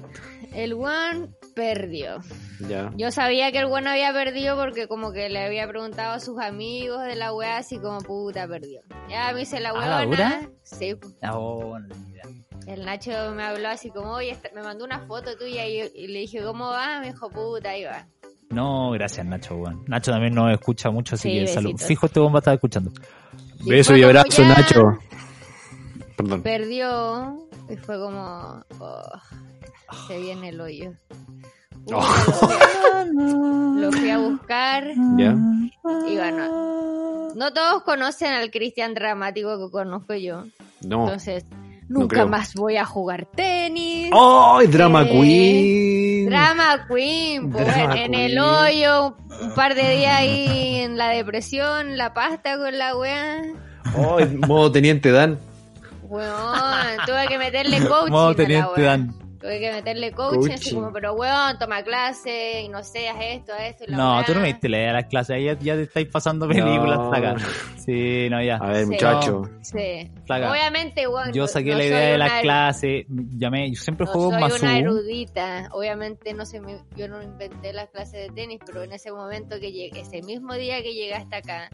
El one perdió. Ya. Yo sabía que el one había perdido porque como que le había preguntado a sus amigos de la weá así como puta perdió. Ya me hice la ¿Ah, la weona. dura? Sí. Ah, oh, no tenía idea. El Nacho me habló así como, oye, esta- me mandó una foto tuya y, y le dije, ¿cómo va? Me dijo, puta, ahí va. No, gracias, Nacho. Nacho también nos escucha mucho, así Sí, que salud. Fijo, este bomba está escuchando. Y Beso y abrazo, ya Nacho. Perdón. Perdió y fue como, oh, se viene el hoyo. Oh. Lo fui a buscar Ya. y bueno, no todos conocen al Cristian dramático que conozco yo. No. Entonces, nunca más voy a jugar tenis. ¡Ay, Drama Eh, Queen! Drama Queen, pues, Drama en Queen. el hoyo, un par de días ahí en la depresión, la pasta con la weá. ¡Ay, modo Teniente Dan! Weón, tuve que meterle coaching Modo a la teniente weá. Dan. Tuve que meterle coaching, así como, pero weón, toma clase y no sé, haz esto, esto. y la No, weá. tú no me diste la idea de las clases, ahí ya, ya te estáis pasando películas No. acá. Sí, no, ya. A ver, Sí. muchacho. Sí. Obviamente, weón. Yo saqué no la idea de las clases, llamé, yo siempre No juego soy Masu. una erudita, obviamente no me, yo no inventé las clases de tenis, pero en ese momento que llegué, ese mismo día que llegaste acá,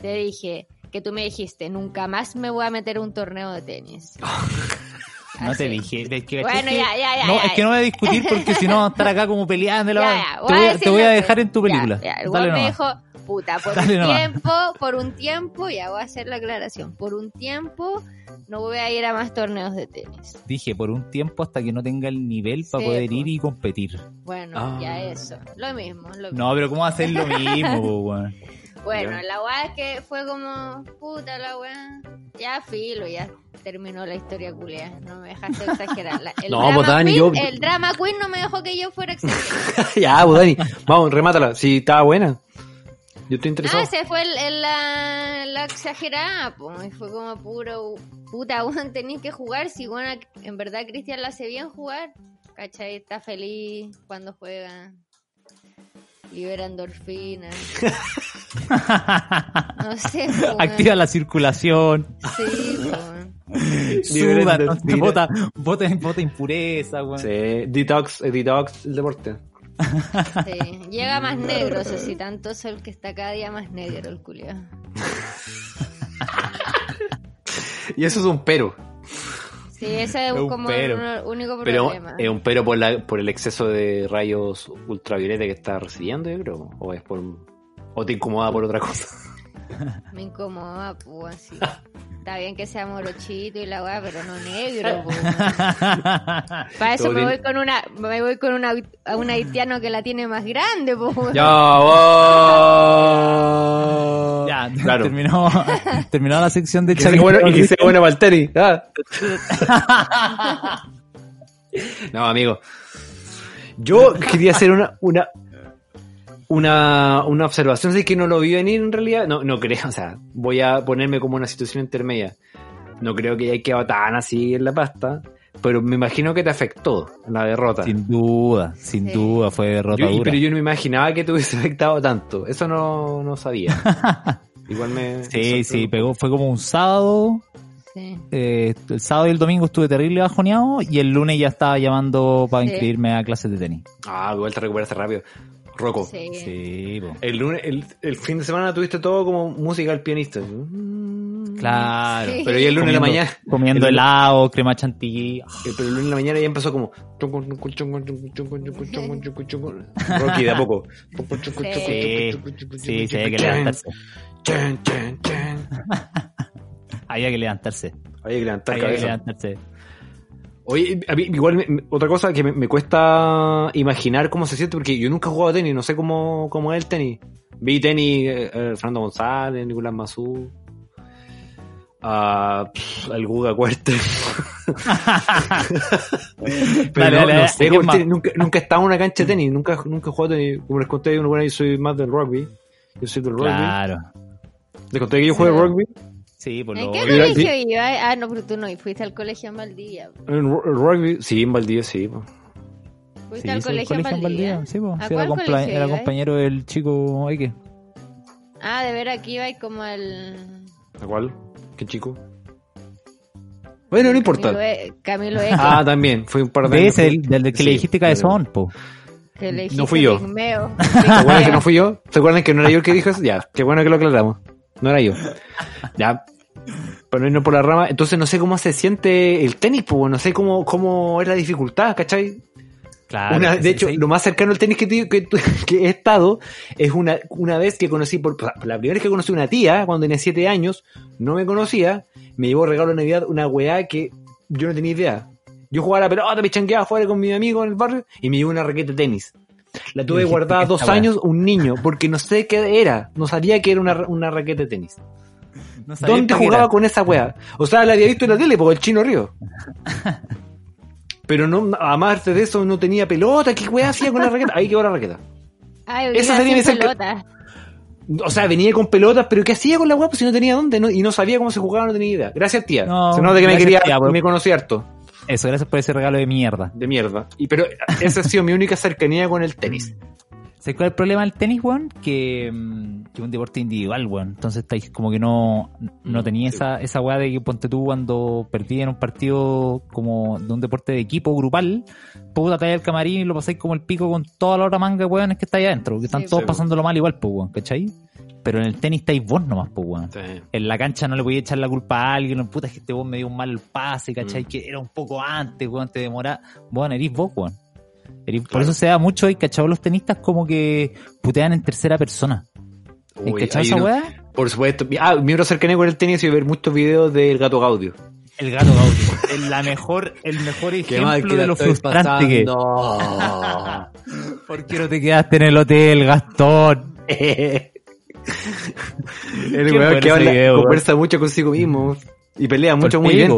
te dije que tú me dijiste, nunca más me voy a meter a un torneo de tenis. No te dije. es que- Bueno, es que- ya, ya, ya, No, ya, es que no voy a discutir porque si no vamos a estar acá como peleando. la te, voy a, te voy dejar en tu película. el Dale me dijo, puta, por Dale un nomás. tiempo, por un tiempo, ya voy a hacer la aclaración, por un tiempo no voy a ir a más torneos de tenis. Dije, por un tiempo hasta que no tenga el nivel para Sí, poder po. ir y competir. Bueno, Ah. ya eso, lo mismo, lo mismo. No, pero ¿cómo hacer lo mismo, weón? Bueno, Ya. la weá es que fue como, puta la weá, ya filo, ya terminó la historia culea, no me dejaste exagerar. La- El, No, drama pues, Dani, queen, yo- el drama queen no me dejó que yo fuera exagerada. ya, pues Dani, vamos, remátala. Si estaba buena. Yo estoy interesado. Ah, se fue el, el- la, la exagerada, pues, fue como puro, puta, weón, tenéis que jugar, si bueno, en verdad Cristian la hace bien jugar, ¿cachai? Está feliz cuando juega, libera endorfinas, no sé, pues. Activa la circulación. Sí, pues, Suda, entonces bota, bota, bota impureza, weón. Sí, detox, detox el deporte. Sí, llega más negro, eso sí, tanto sol que está cada día más negro el culiao. Y eso es un pero. Sí, ese es Es un como pero. el único Pero problema. es un pero por, la, por el exceso de rayos ultravioleta que está recibiendo, yo creo. O es por. O te incomoda por otra cosa. Me incomoda, pues, así. Está bien que sea morochito y la weá, pero no negro, pues. Para eso me voy con una, me voy con una, a un haitiano que la tiene más grande, pues. Ya, wow. Ya, claro. terminó, terminó la sección de Que sea bueno, y que sea bueno. Ah. No, amigo. Yo quería hacer una, una, una, una observación, sé que no lo vi venir en realidad. No, no creo, o sea, voy a ponerme como una situación intermedia. No creo que haya quedado tan así en la pasta, pero me imagino que te afectó la derrota. Sin duda, sin Sí. duda, fue derrota Yo- dura. pero yo no me imaginaba que te hubiese afectado tanto. Eso no, no sabía. Igual me. Sí, me sí, pegó, fue como un sábado. Sí. eh, el sábado y el domingo estuve terrible bajoneado y el lunes ya estaba llamando para Sí. inscribirme a clases de tenis. Ah, igual te recuperaste rápido. Rocco. Sí. El lunes, el, el fin de semana tuviste todo como música al pianista. claro. Sí. Pero ya el lunes en la Comiendo- mañana. Comiendo el- helado, crema chantilly. eh, Pero el lunes en la mañana ya empezó como. Rocky de a poco. Sí, sí, sí, había que levantarse. Había que levantarse. Había que levantar Había que cabeza. levantarse. Oye, a mí igual me- otra cosa que me, me cuesta imaginar cómo se siente, porque yo nunca he jugado tenis, no sé cómo, cómo es el tenis. Vi tenis, eh, eh, Fernando González, Nicolás Mazú, a pff, al Guga Cuerte. Pero Dale, no, sé, nunca, nunca he estado en una cancha de tenis, nunca, nunca he jugado tenis. Como les conté, yo soy más del rugby. Yo soy del rugby. Claro. Les conté que yo jugué Sí. rugby. Sí, por ¿En qué colegio ibas? Ah, no, pero tú no, y fuiste al colegio en Valdivia. En ru- rugby, sí, en Valdivia, sí. po. Fuiste Sí, al el colegio, en Valdivia. Sí, po. ¿A Sí, era, cuál compla- colegio era ibas? compañero del chico Ike. Ah, de ver aquí iba como el... ¿A cuál? ¿Qué chico? Bueno, no importa. Camilo, E- Camilo Eque, Ah, también, fue un par de años. ese, del, del que Sí, le dijiste cabezón, po. que le no fui yo. dijiste Pigmeo. ¿Se acuerdan que no fui yo? ¿Se acuerdan que no era yo el que dijo eso? Ya, qué bueno que lo aclaramos. No era yo. Ya. Pero no por la rama. Entonces no sé cómo se siente el tenis, pues no sé cómo, cómo es la dificultad, ¿cachai? Claro. Una- de hecho, lo más cercano al tenis que, te- que, que he estado es una, una vez que conocí, por, la primera vez que conocí una tía, cuando tenía 7 años, no me conocía, me llevó regalo de Navidad una weá que yo no tenía idea. Yo jugaba a la pelota, me chanqueaba afuera con mi amigo en el barrio y me llevó una raqueta de tenis. La tuve guardada ¿qué dos años, un niño, porque no sé qué era, no sabía que era una, una raqueta de tenis. no sabía ¿Dónde jugaba era. con esa weá? O sea, la había visto en la tele, porque el chino río. Pero no, aparte de eso, no tenía pelota. ¿Qué weá hacía con la raqueta? Ahí quedó la raqueta. Ay, Esa sería mi cerca- O sea, venía con pelotas, pero ¿qué hacía con la weá? Pues si no tenía dónde no- y no sabía cómo se jugaba, no tenía idea. Gracias, tía. No, se nota que me quería, tía, por- me conocía harto. Eso, gracias por ese regalo de mierda. De mierda. Y, pero esa ha sido mi única cercanía con el tenis. ¿Sabes cuál es el problema del tenis, weón? Que, mm, que es un deporte individual, weón. Entonces estáis como que no, no Mm, tenía sí. esa, esa weá de que ponte tú cuando perdí en un partido como de un deporte de equipo grupal, puta talla el camarín y lo pasáis como el pico con toda la otra manga, weón, es que estáis adentro, que están Sí, todos sí, pasándolo mal igual, pues, weón, ¿cachai? Pero en el tenis estáis vos nomás, pues, weón. Sí. En la cancha no le podía echar la culpa a alguien, puta, es que este vos me dio un mal pase, ¿cachai? Mm. Que era un poco antes, weón, te demora. Bueno, erís vos, weón. Por Claro. eso se da mucho, y cachado los tenistas como que putean en tercera persona. ¿Hay Uy, cachado esa weá? Por supuesto. Ah, miembro cercano con el tenis y ver muchos videos del gato Gaudio. El gato Gaudio. Es la mejor, el mejor ejemplo de lo frustrante que. ¿Por qué no te quedaste en el hotel, Gastón? el weón que habla, video, conversa mucho consigo mismo y pelea mucho muy bien.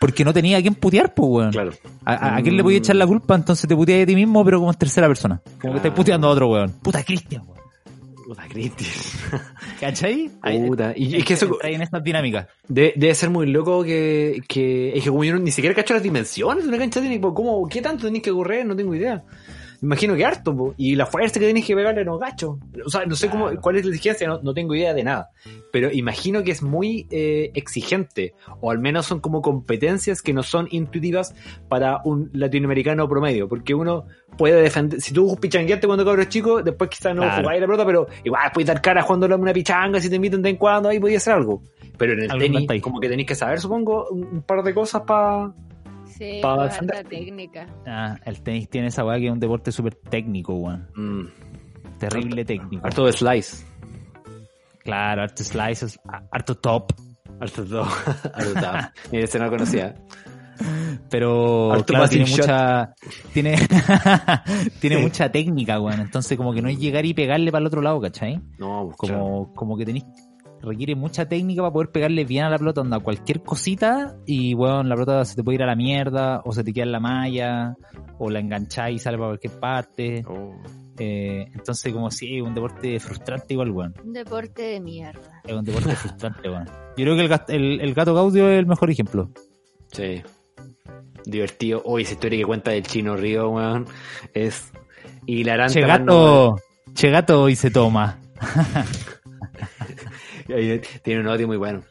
Porque no tenía a quién putear, pues, weón. Claro. ¿A, a- a quién le podía echar la culpa? Entonces te puteas a ti mismo, pero como en tercera persona. Como que estás puteando a otro weón. Puta Cristian, weón. Puta, Cristian. ¿Cachai? Puta. Y es que eso en estas dinámicas. debe, debe ser muy loco que, que es que como yo no- ni siquiera cacho las dimensiones de una cancha de tenis, ¿cómo, ¿qué tanto tenés que correr? No tengo idea. Imagino que harto, po. y la fuerza que tenés que pegarle no gacho. O sea, no sé cómo, cuál es la exigencia, no, no tengo idea de nada. Pero imagino que es muy eh, exigente, o al menos son como competencias que no son intuitivas para un latinoamericano promedio, porque uno puede defender, si tú pichangueaste cuando cabros chico, después quizás no Claro. jugáis la pelota, pero igual puedes dar cara jugando una pichanga, si te invitan de en cuando, ahí podía hacer algo. Pero en el tenis, como que tenéis que saber, supongo, un par de cosas para... Sí, Pa' con defender. harta técnica. Ah, el tenis tiene esa weá que es un deporte súper técnico, weón. Mm, Terrible técnico. harto de slice. Claro, harto slices, a- harto top. Harto todo. harto todo. Mira, ese no lo conocía. Pero Harto claro, tiene shot. mucha. Tiene, tiene mucha técnica, weón. Entonces, como que no es llegar y pegarle para el otro lado, ¿cachai? No, pues, claro. Como, como que tenéis. Requiere mucha técnica para poder pegarle bien a la pelota, onda cualquier cosita y weón, la pelota se te puede ir a la mierda, o se te queda en la malla, o la engancháis y sale para cualquier parte. Oh. Eh, entonces, como si es un deporte frustrante igual, weón. Un deporte de mierda. Es un deporte frustrante, weón. Yo creo que el, el, el gato Gaudio es el mejor ejemplo. Sí. Divertido. Hoy esa historia que cuenta del chino Río, weón, es hilarante. Che no gato, che gato y se toma. poder. Tiene un audio muy bueno.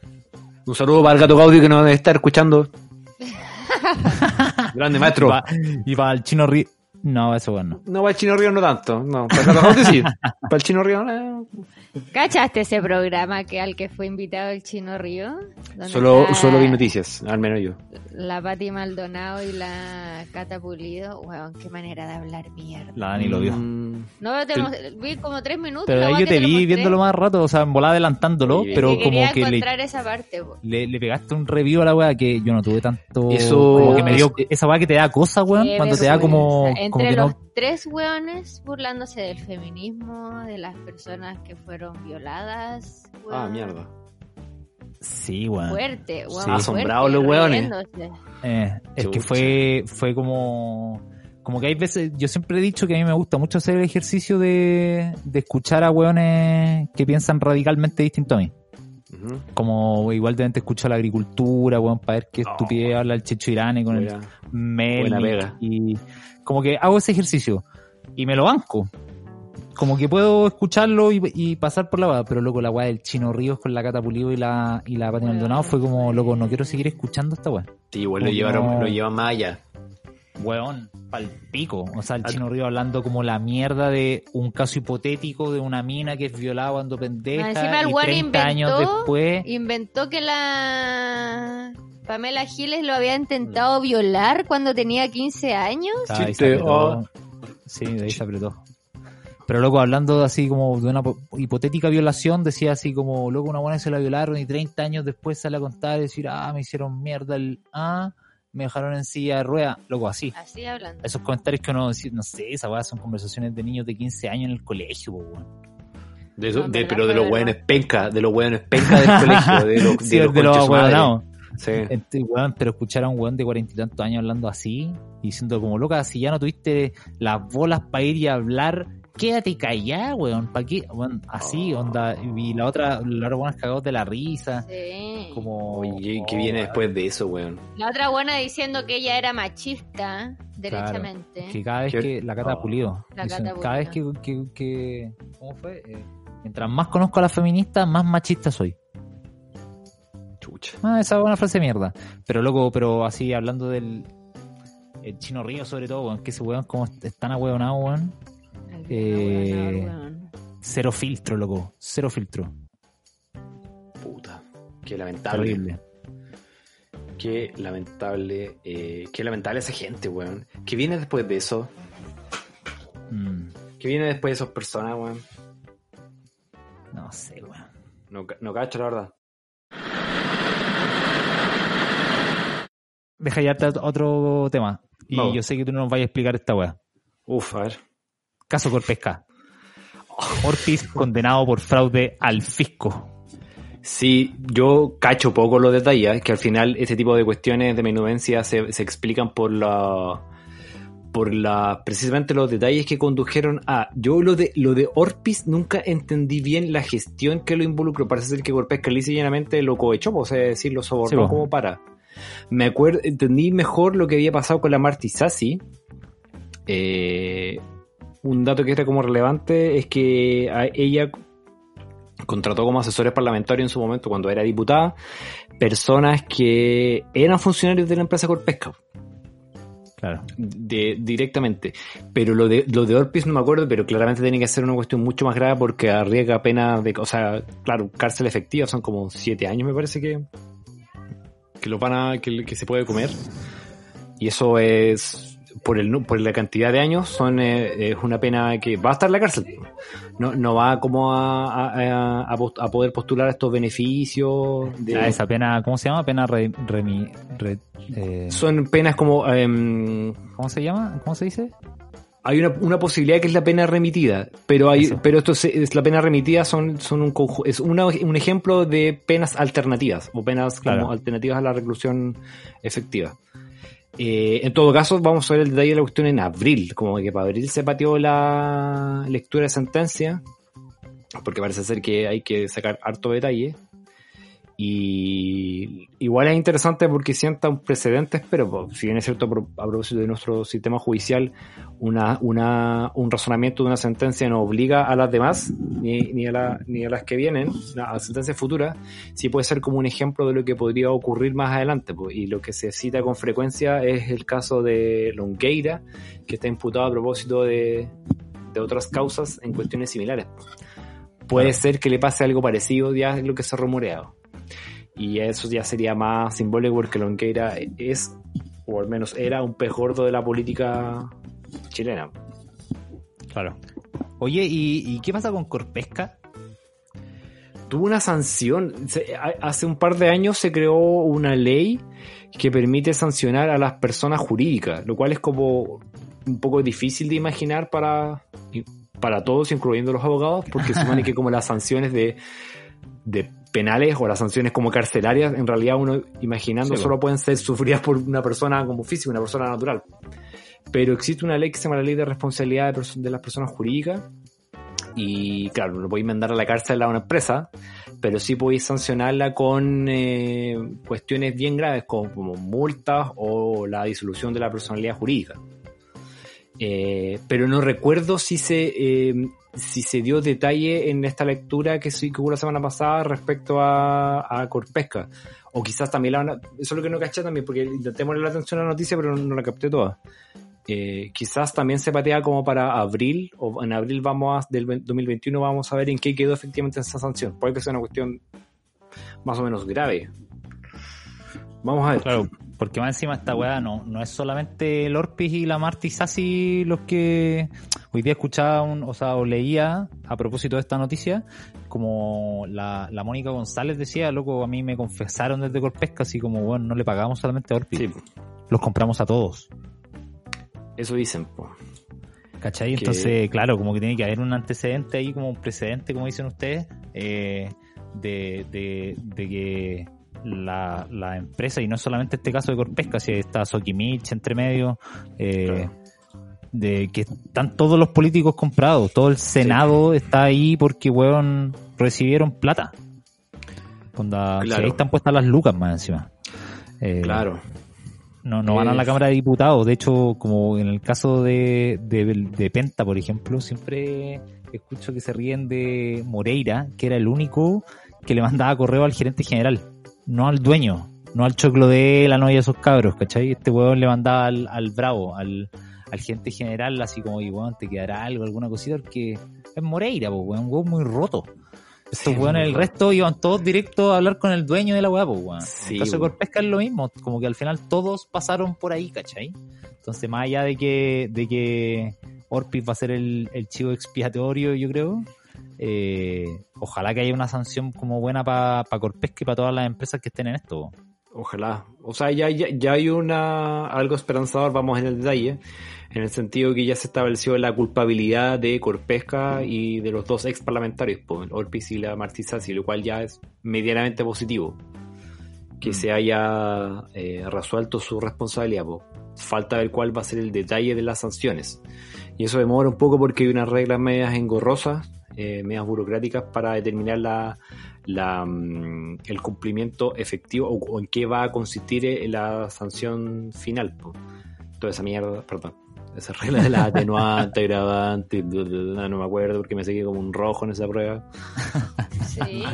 Un saludo para el gato Gaudio que nos debe estar escuchando. Grande maestro. Y va al chino río. No, eso bueno. No, para el chino Río no tanto. No, para el gato Gaudio sí. Para el chino Río no. ¿Cachaste ese programa que al que fue invitado el Chino Río? Solo, solo vi noticias, al menos yo. La Pati Maldonado y la Cata Pulido. Weón, qué manera de hablar mierda. La Dani lo vio. Mm, No, te Te- vi como tres minutos. Pero ahí yo te lo vi viéndolo más rato, o sea, en volada adelantándolo, Sí, pero que como que le, encontrar esa parte. le, le pegaste un review a la weá que yo no tuve tanto. Eso- Como que me dio es- esa weá que te da cosa, weón, cuando te da como. Entre como que los no. Tres weones burlándose del feminismo, de las personas que fueron violadas. Ah, mierda. Sí, weón. Fuerte, weón. Sí. Asombrados los weones. riéndose. Eh, es que fue, fue como, como que hay veces, yo siempre he dicho que a mí me gusta mucho hacer el ejercicio de, de escuchar a weones que piensan radicalmente distinto a mí. Como igual de escucho la agricultura, weón, para ver qué Oh. estupidez habla el Checho Irane con el. Mel. Y como que hago ese ejercicio y me lo banco. Como que puedo escucharlo y, y pasar por la weá, pero loco, la weá del Chino Ríos con la Cata Pulido y la, y la Pati Maldonado fue como, loco, no quiero seguir escuchando esta weá. Sí, igual lo Como llevaron, no- lo llevan más allá. Weón, pal pico. O sea, el Ah. Chino Río hablando como la mierda de un caso hipotético de una mina que es violada cuando pendeja Más encima el y weón 30 años inventó- después... Inventó que la Pamela Giles lo había intentado violar cuando tenía 15 años. Ah, ahí se Chiste, apretó. oh. Sí, de ahí se apretó. Pero loco, hablando así como de una po- hipotética violación, decía así como, loco, una buena se la violaron y 30 años después sale a contar y decir, ah, me hicieron mierda el ah, me dejaron en silla de rueda, loco, así. Así hablando. Esos comentarios que uno, dice, no sé, esa weá son conversaciones de niños de 15 años en el colegio, po, weón. De eso- No, de- pero de los hueones penca, de los hueones penca del colegio, de los, de Sí, los de los madre. ahueonados. Sí. Este, weón, pero escuchar a un weón de cuarenta y tantos años hablando así, diciendo como loca, si ya no tuviste las bolas para ir y hablar quédate callada, weón. ¿Para qué? Weón, así, Oh. onda. Y la otra, la otra buena cagados de la risa. Sí. Como. Oye, ¿qué oh, viene después de eso, weón? La otra buena diciendo que ella era machista, derechamente. Que cada vez que. La cata Oh. pulido. La Dicen, Cata cada vez que, Pulido. que, que- ¿Cómo fue? Eh, mientras más conozco a las feministas, más machista soy. Chucha. Ah, esa es una frase de mierda. Pero loco, pero así hablando del. El chino río, sobre todo, weón. Que ese weón, como es tan ahueonado, weón. Eh. Cero filtro, loco. Cero filtro. Puta. Qué lamentable. Terrible. Qué lamentable. eh, qué lamentable esa gente, weón. ¿Qué viene después de eso? Mm, ¿Qué viene después de esas personas, weón? no sé, weón. No, no cacho, la verdad. Deja ya otro tema. Y yo sé que tú no nos vayas a explicar esta weá. Uf, a ver. Caso Corpesca. Ortiz condenado por fraude al fisco. Sí, yo cacho poco los detalles, que al final este tipo de cuestiones de menudencia se, se explican por la por la precisamente los detalles que condujeron a yo lo de lo de Orpis nunca entendí bien la gestión que lo involucró parece ser que Corpesca lisa y llanamente lo cohechó o sea decir lo sobornó Sí, po. como para me acuerdo entendí mejor lo que había pasado con la Marty Sassi Eh, un dato que era como relevante es que a ella contrató como asesores parlamentarios en su momento cuando era diputada personas que eran funcionarios de la empresa Corpesca Claro. de, directamente. Pero lo de, lo de Orpis no me acuerdo, pero claramente tiene que ser una cuestión mucho más grave porque arriesga pena de, o sea, claro, cárcel efectiva, son como siete años me parece que, que lo van a, que, que se puede comer. Y eso es, por el, por la cantidad de años, son, eh, es una pena que va a estar en la cárcel. No, no va como a, a, poder postular estos beneficios. De, Ah, esa pena, ¿cómo se llama? Pena re, eh, Son penas como, em, ¿Cómo se llama? ¿Cómo se dice? Hay una, una posibilidad que es la pena remitida, pero hay, Eso. pero esto se- es la pena remitida son, son un es una- un ejemplo de penas alternativas o penas como alternativas a la reclusión efectiva. Eh, en todo caso, vamos a ver el detalle de la cuestión en abril, como que para abril se pateó la lectura de sentencia, porque parece ser que hay que sacar harto detalle. Y igual es interesante porque sienta un precedente, pero si bien es cierto a pro- a propósito de nuestro sistema judicial, una, una, un razonamiento de una sentencia no obliga a las demás, ni, ni, a, la- ni a las que vienen, a las sentencias futuras, sí puede ser como un ejemplo de lo que podría ocurrir más adelante. y lo que se cita con frecuencia es el caso de Longueira, que está imputado a propósito de, de otras causas en cuestiones similares. Puede Claro. ser que le pase algo parecido, ya es lo que se ha rumoreado. Y eso ya sería más simbólico porque Longueira es, o al menos era, un pez gordo de la política chilena. Claro. Oye, ¿y, y qué pasa con Corpesca? Tuvo una sanción. Se- hace un par de años se creó una ley que permite sancionar a las personas jurídicas, lo cual es como un poco difícil de imaginar para, para todos, incluyendo los abogados, porque se supone que como las sanciones de, de penales o las sanciones como carcelarias, en realidad uno imaginando Sí, solo pueden ser sufridas por una persona como física, una persona natural. Pero existe una ley que se llama la ley de responsabilidad de, las personas jurídicas y claro, no podéis mandar a la cárcel a una empresa, pero sí podéis sancionarla con eh, cuestiones bien graves como, como multas o la disolución de la personalidad jurídica. Eh, pero no recuerdo si se eh, si se dio detalle en esta lectura que hubo la semana pasada respecto a, Corpesca. O quizás también Eso es lo que no caché también, porque intenté poner la atención a la noticia, pero no, no la capté toda. Eh, quizás también se patea como para abril, o en abril vamos del 2021 vamos a ver en qué quedó efectivamente esa sanción. Puede que sea una cuestión más o menos grave. Vamos a ver. Claro, porque más encima esta weá no, no es solamente el Orpis y la Marty Sassi los que hoy día escuchaba un, o sea, o leía a propósito de esta noticia, como la, la Mónica González decía, loco, a mí me confesaron desde Corpesca, así como, bueno, no le pagamos solamente a Orpis, Sí, los compramos a todos. eso dicen. po. ¿Cachai? Que- Entonces, claro, como que tiene que haber un antecedente ahí, como un precedente, como dicen ustedes, eh, de, de, de que la, la empresa, y no solamente este caso de Corpesca, si está Sokimich entre medio, eh, Claro. de que están todos los políticos comprados, todo el Senado está ahí porque, weón, recibieron plata. Onda, Claro. si ahí están puestas las lucas más encima. Eh, Claro. No, no van a la Cámara de Diputados. De hecho, como en el caso de, de, de Penta, por ejemplo, siempre escucho que se ríen de Moreira, que era el único que le mandaba correo al gerente general, no al dueño, no al choclo de la novia de esos cabros, ¿cachai? Este huevón le mandaba al, al bravo, al, al gerente general, así como, y weón, te quedará algo, alguna cosita, porque es Moreira, pues, weón, un huevón muy roto. Estos Sí, weones, el resto iban todos directo a hablar con el dueño de la weá, pues, weón. Sí, en el caso de weón. Corpesca es lo mismo, como que al final todos pasaron por ahí, ¿cachai? Entonces, más allá de que, de que Orpis va a ser el, el chivo expiatorio, yo creo, eh, ojalá que haya una sanción como buena para pa Corpesca y para todas las empresas que estén en esto. Ojalá. O sea, ya, ya, ya hay una algo esperanzador, vamos en el detalle, en el sentido que ya se estableció la culpabilidad de Corpesca y de los dos ex parlamentarios, pues, Orpiz y la Martizasi, lo cual ya es medianamente positivo. Que Mm. se haya eh, resuelto su responsabilidad. Falta ver cuál va a ser el detalle de las sanciones. Y eso demora un poco porque hay unas reglas medias engorrosas, eh, medias burocráticas para determinar la, la, mm, el cumplimiento efectivo o, o en qué va a consistir eh, la sanción final. po. Toda esa mierda, perdón. Esa regla de la atenuante, agravante, no me acuerdo porque me seguí como un rojo en esa prueba. Sí.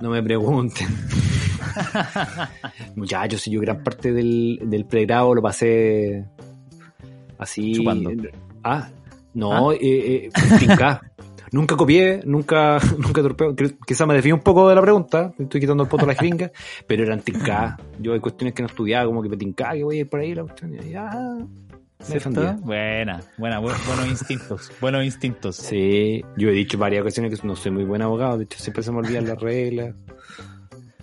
No me pregunten. Muchachos, si yo gran parte del, del pregrado lo pasé así. Chupando. Ah, no, eh, eh, tinca. Nunca copié, nunca, nunca torpeo. Quizá me desvío un poco de la pregunta, estoy quitando el poto a la jeringa, pero eran tinca. Yo hay cuestiones que no estudiaba, como que me que voy a ir por ahí, la cuestión, y ya, me defendía. Buena, buena, bu- buenos instintos, buenos instintos. Sí, yo he dicho varias ocasiones que no soy muy buen abogado, de hecho siempre se me olvidan las reglas,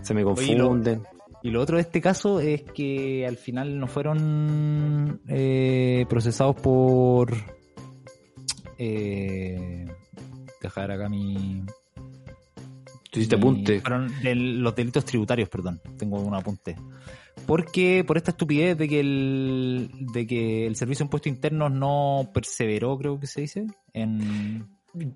se me Oye, confunden. Y lo otro de este caso es que al final no fueron eh, procesados por... Eh, dejar acá mi... Tú hiciste mi- apunte. Los delitos tributarios, perdón. Tengo un apunte. Porque por esta estupidez de que el, de que el Servicio de Impuestos Internos no perseveró, creo que se dice, en...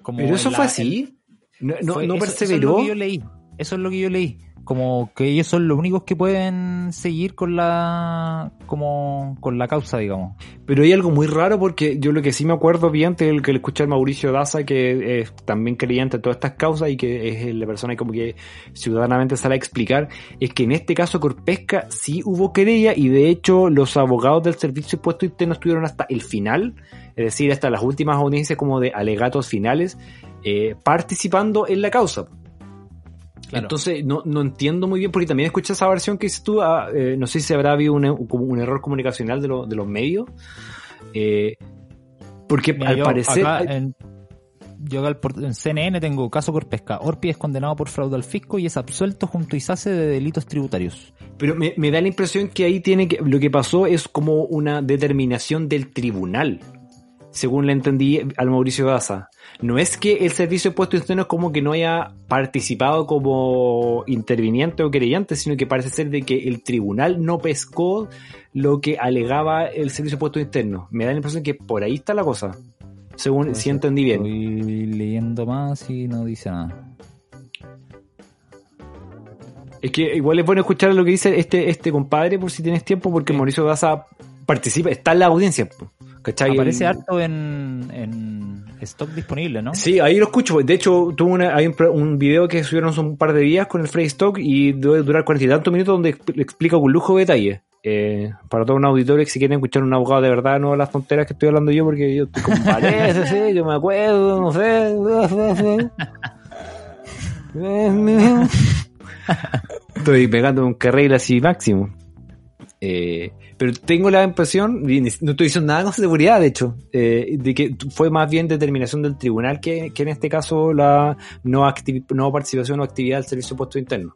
como Pero eso la- fue así. No, no, fue- no eso- perseveró. Eso es lo que yo leí. Eso es lo que yo leí. Como que ellos son los únicos que pueden seguir con la como con la causa, digamos. Pero hay algo muy raro porque yo lo que sí me acuerdo bien del que le escuché al Mauricio Daza, que es también creyente en todas estas causas y que es la persona que como que ciudadanamente sale a explicar, es que en este caso Corpesca sí hubo querella y de hecho los abogados del Servicio de Impuestos Internos estuvieron hasta el final, es decir, hasta las últimas audiencias como de alegatos finales, eh, participando en la causa. Claro. Entonces, no, no entiendo muy bien, porque también escuché esa versión que dices tú, ah, eh, no sé si habrá habido un, un error comunicacional de, lo- de los medios, eh, porque Mira, al yo parecer... acá en, yo al por- en CNN tengo caso Corpesca. Orpi es condenado por fraude al fisco y es absuelto junto a ISACE de delitos tributarios. Pero me, me da la impresión que ahí tiene que, lo que pasó es como una determinación del tribunal, según le entendí al Mauricio Daza. No es que el servicio de impuestos internos como que no haya participado como interviniente o querellante, sino que parece ser de que el tribunal no pescó lo que alegaba el servicio de impuestos internos. Me da la impresión que por ahí está la cosa, según si entendí bien. Estoy leyendo más y no dice nada. Es que igual es bueno escuchar lo que dice este, este compadre por si tienes tiempo, porque. Mauricio Daza participa, está en la audiencia. po, ¿cachai? Aparece harto en, en stock disponible, ¿no? Sí, ahí lo escucho. De hecho, tuve una, hay un, un video que subieron hace un par de días con el Free Stock y debe durar cuarenta y tantos minutos donde explica con lujo de detalle. Eh, para todo un auditorio que si quieren escuchar un abogado de verdad, no las tonteras que estoy hablando yo, porque yo estoy como parece, sí, que me acuerdo, no sé. Estoy pegando un carril así máximo. Eh, pero tengo la impresión, no estoy diciendo nada con seguridad, de hecho, eh, de que fue más bien determinación del tribunal que, que en este caso la no, no participación o actividad del servicio puesto interno.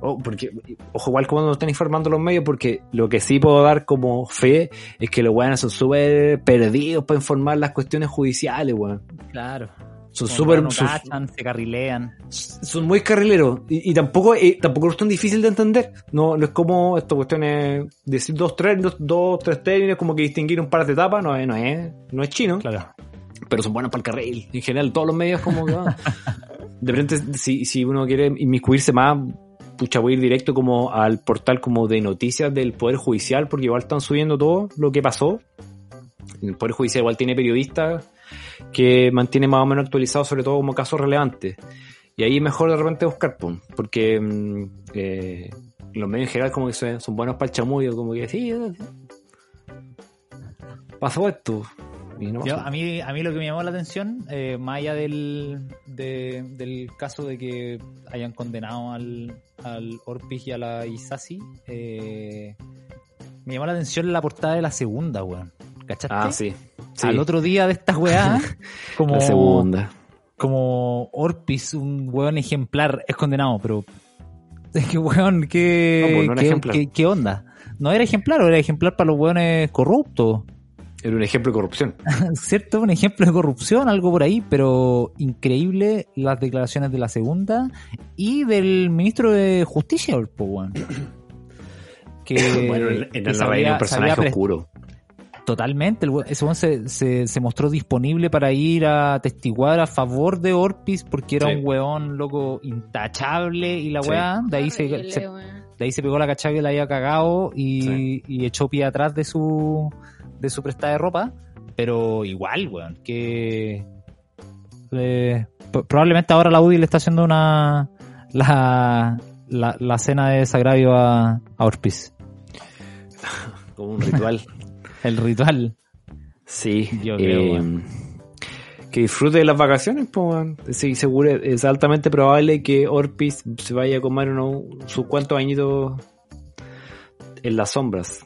Oh, porque, ojo, igual como nos están informando los medios, porque lo que sí puedo dar como fe es que los weones son súper perdidos para informar las cuestiones judiciales, weón. Claro. Son súper. no cachan, se carrilean. son muy carrileros y, y tampoco eh, tampoco es tan difícil de entender no no es como esta cuestión es decir dos tres dos, dos tres términos como que distinguir un par de etapas no es no es no es chino Claro. pero son buenos para el carril en general todos los medios como que ah. de repente si, si uno quiere inmiscuirse más pucha voy a ir directo como al portal como de noticias del poder judicial porque igual están subiendo todo lo que pasó el poder judicial igual tiene periodistas que mantiene más o menos actualizado sobre todo como casos relevantes y ahí es mejor de repente buscar, pum, porque mm, eh, los medios en general como que son, son buenos para el chamullo, como que sí, eh, pasó esto. Y no Yo, pasó. a, mí, a mí lo que me llamó la atención, eh, más allá del, de- del caso de que hayan condenado al, al Orpis y a la Isasi, eh, me llamó la atención la portada de la segunda, weón. ¿Cachaste? Ah, sí. sí. Al otro día de esta weá, como, La segunda. como Orpis, un weón ejemplar, es condenado, pero es que weón, ¿qué, No, pues no qué- ejemplar. qué- qué onda? No era ejemplar, o era ejemplar para los weones corruptos. Era un ejemplo de corrupción. ¿cierto? Un ejemplo de corrupción, algo por ahí, pero increíble las declaraciones de la segunda y del ministro de Justicia, el po, weón. Que, bueno, en, que en reino había- un personaje oscuro. Totalmente, ese weón se, se, se mostró disponible para ir a testiguar a favor de Orpis porque era Sí. un weón loco intachable y la Sí. weá, de ahí se, Horrible, se- weón. de ahí se pegó la cachada que la había cagado y, Sí. y echó pie atrás de su de su prestada de ropa pero igual weón que eh, probablemente ahora la UDI le está haciendo una la, la, la cena de desagravio a, a Orpis Como un ritual. El ritual sí. Yo creo, eh, que disfrute de las vacaciones, pues. Sí, seguro, es altamente probable que Orpis se vaya a comer unos sus cuantos añitos en las sombras.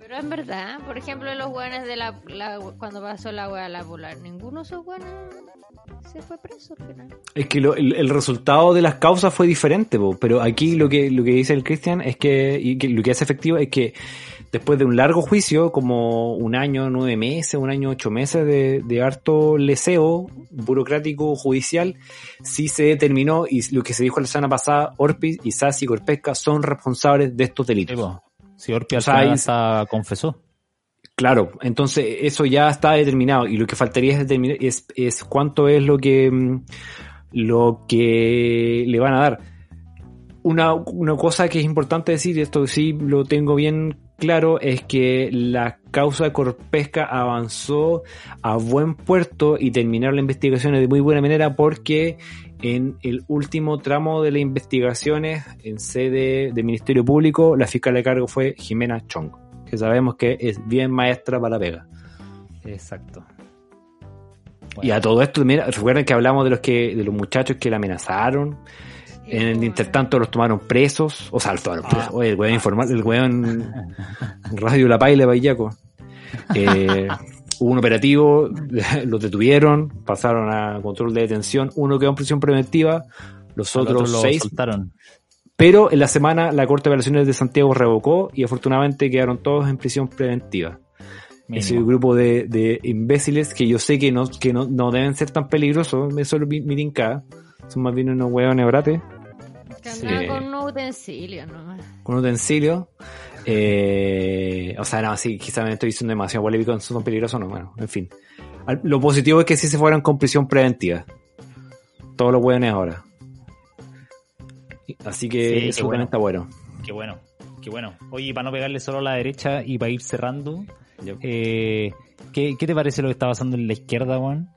Pero en verdad, por ejemplo, los guanes de la, la- cuando pasó la wea a la polar, ninguno de esos guanes se fue preso al final. Es que lo- el, el resultado de las causas fue diferente, po, pero aquí lo que, lo que dice el Cristian es que, y que lo que es efectivo es que después de un largo juicio, como un año, nueve meses, un año, ocho meses de, de harto leseo burocrático judicial, sí se determinó, y lo que se dijo la semana pasada, Orpiz, y Corpesca son responsables de estos delitos. Sí, si Orpis O sea, confesó Claro, entonces eso ya está determinado y lo que faltaría es determinar es, es cuánto es lo que mm, lo que le van a dar. Una, una cosa que es importante decir, y esto sí lo tengo bien claro, es que la causa de Corpesca avanzó a buen puerto y terminaron las investigaciones de muy buena manera porque en el último tramo de las investigaciones en sede del Ministerio Público, la fiscal de cargo fue Jimena Chong que sabemos que es bien maestra para la pega. exacto Y a todo esto, mira, recuerden que hablamos de los que, de los muchachos que la amenazaron, en el intertanto los tomaron presos, o sea, los tomaron presos, oye, el weón informal, el weón Radio La Paila Payaco. Eh, hubo un operativo, los detuvieron, pasaron a control de detención, uno quedó en prisión preventiva, los Al otro otros lo seis soltaron Pero en la semana la Corte de Apelaciones de Santiago revocó y afortunadamente quedaron todos en prisión preventiva. Ese Mínimo. grupo de, de imbéciles que yo sé que no, que no, no deben ser tan peligrosos, eso lo mi mi. Son más bien unos hueones brates Que Sí. andaba con un utensilio nomás. con utensilios. Eh, o sea, no, sí, quizás me estoy diciendo demasiado polémico, son peligrosos, no, bueno, en fin. Al- Lo positivo es que sí se fueran con prisión preventiva. Todos los hueones ahora. Así que Sí, eso bueno. también está bueno. Qué bueno, qué bueno. Oye, y para no pegarle solo a la derecha y para ir cerrando, eh, ¿qué, qué te parece lo que está pasando en la izquierda, Juan?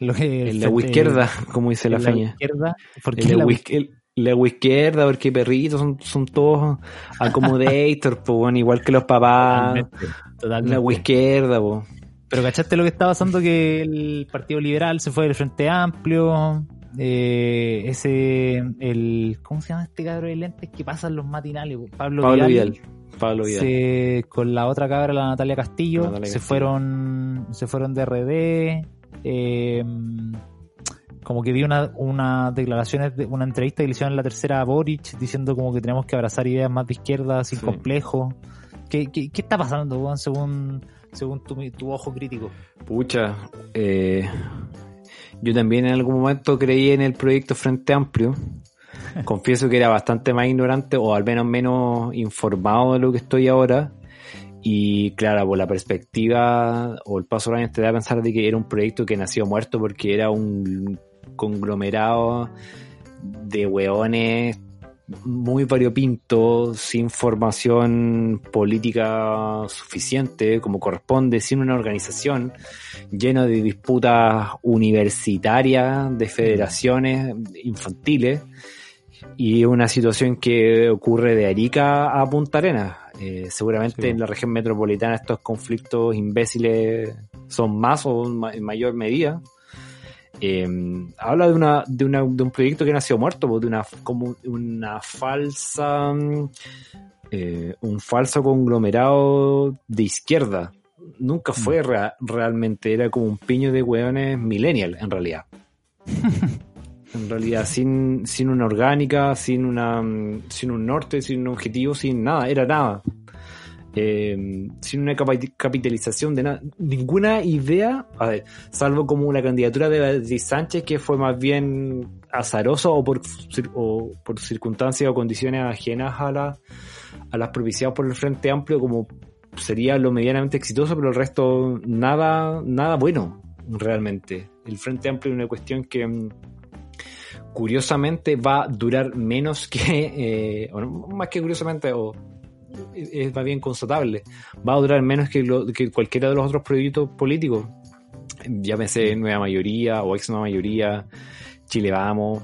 Lo que En la izquierda, como dice la en la feña. izquierda, ¿por qué la el- la izquierda, porque perritos son, son todos accommodator, po, bueno, igual que los papás. Totalmente, izquierda, po. Pero ¿cachaste lo que está pasando? Que el Partido Liberal se fue del Frente Amplio. eh, ese, el, ¿cómo se llama este cabrón de lentes que pasan los matinales? Pablo, Pablo Vidal. Vidal. Pablo Vidal. se- con la otra cabra, la Natalia Castillo, Natalia se Castillo. fueron se fueron de RD. eh, como que vi una, unas declaraciones, de, una entrevista que le hicieron en la tercera a Boric diciendo como que tenemos que abrazar ideas más de izquierda sin Sí. complejo. ¿Qué, qué, qué está pasando, Juan, según, según tu, tu ojo crítico? Pucha, eh, Yo también en algún momento creí en el proyecto Frente Amplio. Confieso que era bastante más ignorante o al menos menos informado de lo que estoy ahora. Y claro, por la perspectiva o el paso de te da a pensar de que era un proyecto que nació muerto porque era un conglomerado de hueones muy variopinto, sin formación política suficiente como corresponde, sin una organización, lleno de disputas universitarias, de federaciones infantiles, y una situación que ocurre de Arica a Punta Arenas. Eh, seguramente en la región metropolitana estos conflictos imbéciles son más o en mayor medida. Eh, habla de una, de una de un proyecto que nació muerto, pues, de una como una falsa eh, un falso conglomerado de izquierda. Nunca fue mm. realmente, era como un piño de hueones millennial en realidad. en realidad, sin, sin una orgánica, sin una sin un norte, sin un objetivo, sin nada, era nada eh, sin una capitalización de nada, ninguna idea, a ver, salvo como la candidatura de Beatriz Sánchez, que fue más bien azaroso o por, por circunstancias o condiciones ajenas a, la, a las propiciadas por el Frente Amplio, como sería lo medianamente exitoso, pero el resto nada, nada bueno, realmente. El Frente Amplio es una cuestión que mm, curiosamente va a durar menos que, eh, más que curiosamente, o es más bien constatable. Va a durar menos que, que cualquiera de los otros proyectos políticos. Llámese Nueva Mayoría o Ex Nueva Mayoría, Chile Vamos,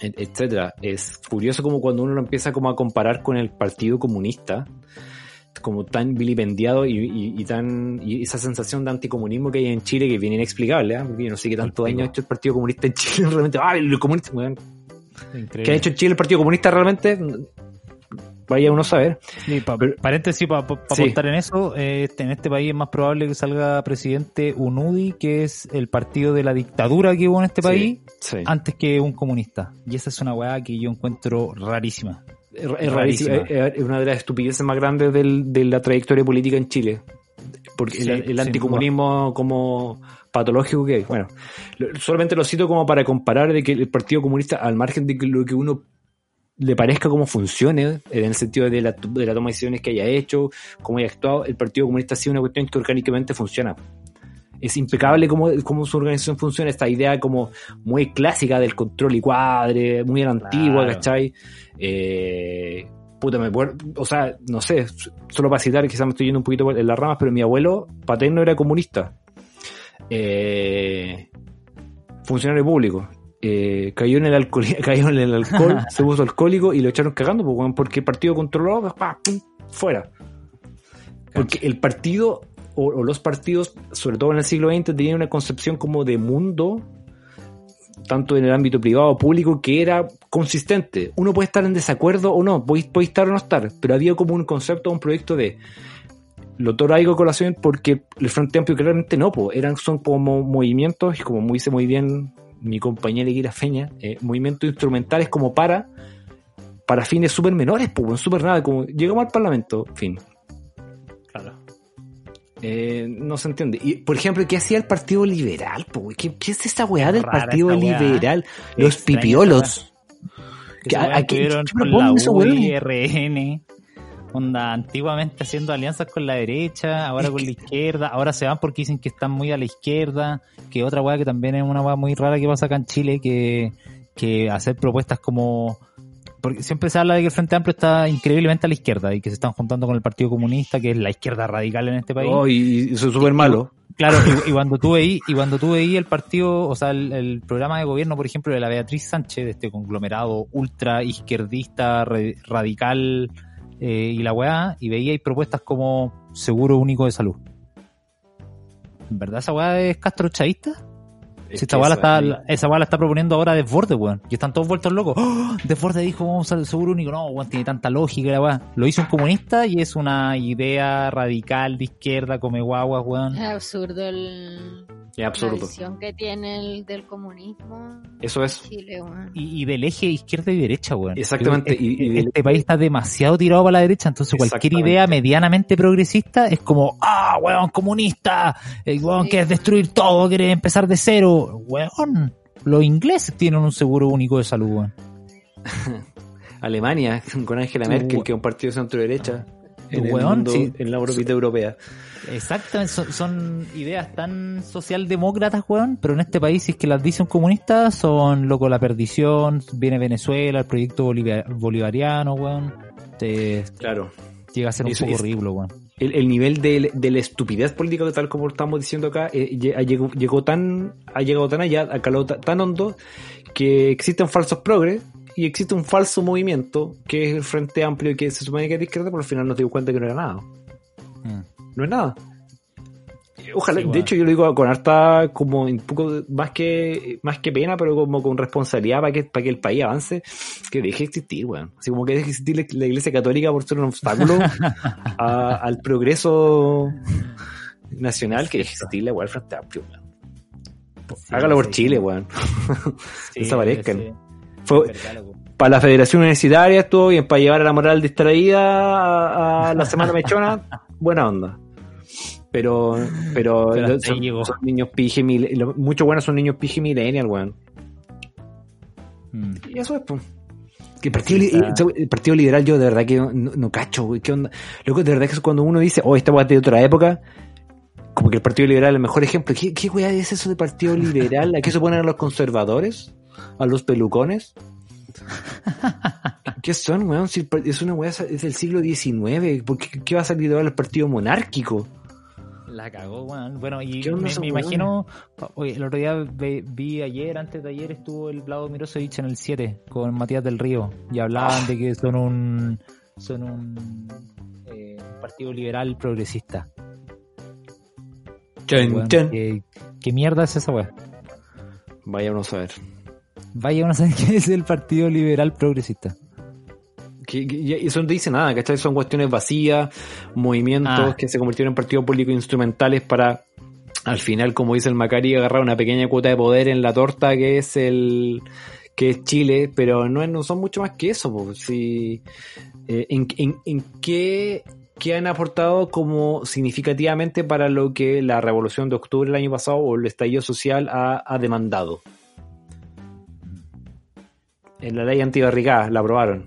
etcétera. Es curioso como cuando uno lo empieza como a comparar con el Partido Comunista, como tan vilipendiado y, tan y esa sensación de anticomunismo que hay en Chile que viene inexplicable, ¿eh? yo no sé qué tanto daño ha hecho el Partido Comunista en Chile realmente. ¡Ah, el comunista! ¿Qué ha hecho en Chile el Partido Comunista realmente? Vaya uno a saber. paréntesis para contar en eso, eh, en este país es más probable que salga presidente un UDI, que es el partido de la dictadura que hubo en este país, antes que un comunista. Y esa es una weá que yo encuentro rarísima. Es, rarísima. Es, una de las estupideces más grandes de la trayectoria política en Chile. Porque el, anticomunismo como patológico que hay. Bueno, solamente lo cito como para comparar de que el Partido Comunista, al margen de lo que uno le parezca cómo funcione, en el sentido de la, de la toma de decisiones que haya hecho, cómo haya actuado, el Partido Comunista ha sido una cuestión que orgánicamente funciona. Es impecable cómo, cómo su organización funciona, esta idea como muy clásica del control y cuadre, muy antigua, ¿cachai? Eh, puta, me o sea, no sé, solo para citar, quizás me estoy yendo un poquito en las ramas, pero mi abuelo paterno era comunista. Eh, funcionario público eh, cayó en el alcohol, cayó en el alcohol, se puso alcohólico y lo echaron cagando pues, porque el partido controló, pues, fuera. Porque el partido o, los partidos, sobre todo en el siglo XX, tenían una concepción como de mundo, tanto en el ámbito privado o público, que era consistente. Uno puede estar en desacuerdo o no, puede, puede estar o no estar, pero había como un concepto, un proyecto de lo traigo a colación porque el Frente Amplio claramente no, pues, eran, son como movimientos, y como muy dice muy bien mi compañera Gira Feña, eh, movimientos instrumentales como para para fines súper menores, pues, súper nada, como llegamos al Parlamento, fin. Claro. Eh, no se entiende. Y, por ejemplo, ¿qué hacía el Partido Liberal? Pues, ¿Qué, ¿Qué, es esa weá del Partido Liberal? Los pipiolos. ¿Qué, a, qué, ¿qué, RN? Onda, antiguamente haciendo alianzas con la derecha, ahora con la izquierda, ahora se van porque dicen que están muy a la izquierda, que otra weá que también es una weá muy rara que pasa acá en Chile, que, que hacer propuestas como porque siempre se habla de que el Frente Amplio está increíblemente a la izquierda y que se están juntando con el Partido Comunista, que es la izquierda radical en este país. Oh, y eso es súper malo. Claro, y, cuando tú veí, y cuando tú veí el partido, o sea, el, el, programa de gobierno, por ejemplo, de la Beatriz Sánchez, de este conglomerado ultra izquierdista, radical, eh, y la weá, y veía propuestas como seguro único de salud. ¿En verdad esa weá es Castro Chavista? Si esta weá la está, esa weá la está proponiendo ahora Desborde, weón. Y están todos vueltos locos. ¡Oh! Desborde dijo, vamos al seguro único. No, weón, tiene tanta lógica la weá. Lo hizo un comunista y es una idea radical de izquierda, come guaguas, weón. Es absurdo el... Es La absoluto. visión que tiene el del comunismo. Eso es. Chile. Y, y del eje izquierda y derecha, weón. Exactamente, y- y Este, del- este país está demasiado tirado para la derecha, entonces cualquier idea medianamente progresista es como, ah, weón, comunista, eh, weón, Sí. quieres destruir todo, quieres empezar de cero. Weón, los ingleses tienen un seguro único de salud, weón. Alemania, con Angela Merkel, que es un partido de centro derecha en, el Weón, mundo, sí. en la órbita europea. Exactamente, son, son ideas tan socialdemócratas, weón, pero en este país, si es que las dicen comunistas, son loco la perdición, viene Venezuela, el proyecto bolivar- bolivariano, weón. Te, Claro. llega a ser un Eso poco es- ridículo, weón. El, el nivel de, de la estupidez política, tal como estamos diciendo acá, eh, llegó, llegó tan, ha llegado tan allá, ha calado ta- tan hondo, que existen falsos progres y existe un falso movimiento que es el Frente Amplio y que se supone que es de izquierda, pero al final nos dimos cuenta que no era nada. Mm. No es nada. Ojalá, Sí, de bueno. hecho yo lo digo con harta como un poco más que más que pena, pero como con responsabilidad para que, para que el país avance, que deje de existir, weón. Así como que deje de existir la, iglesia católica por ser un obstáculo a- al progreso nacional, que deje de existir la weón, el Frente Amplio, weón. Hágalo por Chile, weón. Desaparezcan. Fue, para la Federación Universitaria estuvo bien, para llevar a la moral distraída a, a la Semana Mechona, buena onda. Pero, pero, Pero son, niños pige, muchos buenos son niños pige millennial, weón. Mm. Y eso es, pues. Que el partido, Sí, el, partido liberal yo de verdad que no, no cacho, güey, qué onda. Loco, de verdad que cuando uno dice, oh, esta weá es de otra época, como que el partido liberal es el mejor ejemplo. ¿Qué, qué weá es eso de partido liberal? ¿A qué se ponen a los conservadores? ¿A los pelucones? ¿Qué son, weón? Si es una weá es del siglo XIX, ¿por qué, qué va a salir de ahora el partido monárquico? La cagó, weón. Bueno, y ¿Qué onda me, imagino, oye, el otro día vi ayer, antes de ayer, estuvo el Vlado Mirosevic en el 7 con Matías del Río y hablaban de que son un son un eh, partido liberal progresista. Weón. ¿qué, qué mierda es esa weá? Vaya uno a saber. Vaya uno a saber qué es el partido liberal progresista. Que, eso no te dice nada, ¿cachai? Son cuestiones vacías, movimientos Ah. que se convirtieron en partidos políticos instrumentales para, al final, como dice el Macari, agarrar una pequeña cuota de poder en la torta que es el que es Chile, pero no, no son mucho más que eso. po. Si, eh, en, en- en qué, qué han aportado como significativamente para lo que la revolución de octubre del año pasado o el estallido social ha, ha demandado? En la ley antibarricada la aprobaron.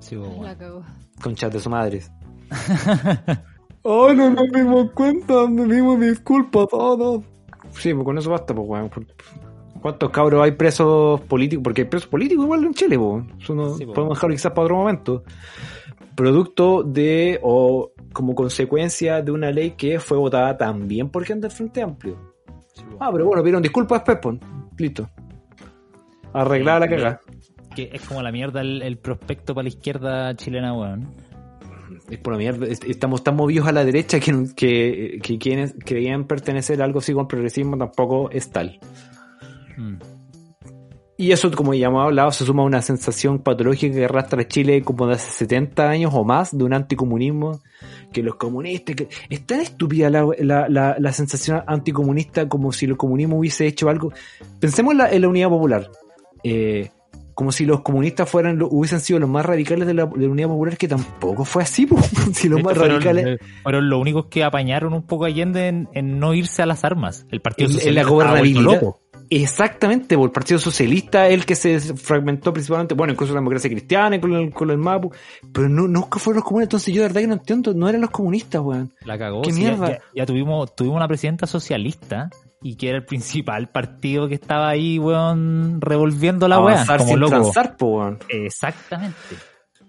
Sí, weón. La cagó. Conchas de su madre. oh, no nos dimos cuenta, me dimos disculpas, todos. Sí, pues con eso basta, pues, weón. ¿Cuántos cabros hay presos políticos? Porque hay presos políticos igual en Chile, pues. Eso no- Sí, pues. podemos dejarlo quizás para otro momento. Producto de, o como consecuencia de una ley que fue votada también por gente del Frente Amplio. Ah, pero bueno, pidieron disculpas después, pues. Listo. Arreglada la cagada. Que es como la mierda el, el prospecto para la izquierda chilena, weón. Es por la mierda. es- Estamos tan movidos a la derecha que, que, que quienes creían pertenecer a algo así con el progresismo tampoco es tal. Mm. Y eso, como ya hemos hablado, se suma a una sensación patológica que arrastra a Chile como de hace 70 años o más de un anticomunismo. Que los comunistas. Que, es tan estúpida la, la, la, la sensación anticomunista como si el comunismo hubiese hecho algo. Pensemos en la, en la unidad popular. Eh, como si los comunistas fueran hubiesen sido los más radicales de la, de la unidad popular, que tampoco fue así. po. si los Estos más fueron, radicales. eh, fueron los únicos que apañaron un poco Allende en, en no irse a las armas. El Partido En- en Socialista la gobernabilidad. Exactamente, por el Partido Socialista, el que se fragmentó principalmente, bueno, incluso la democracia cristiana con el, con el MAPU, pero no, nunca fueron los comunistas, entonces yo de verdad que no entiendo, no eran los comunistas, weón. La cagó. ¿Qué ya- mierda? Ya, ya tuvimos, tuvimos una presidenta socialista y que era el principal partido que estaba ahí, weón, revolviendo la weá. Como sin loco. transar, po, weón. Exactamente.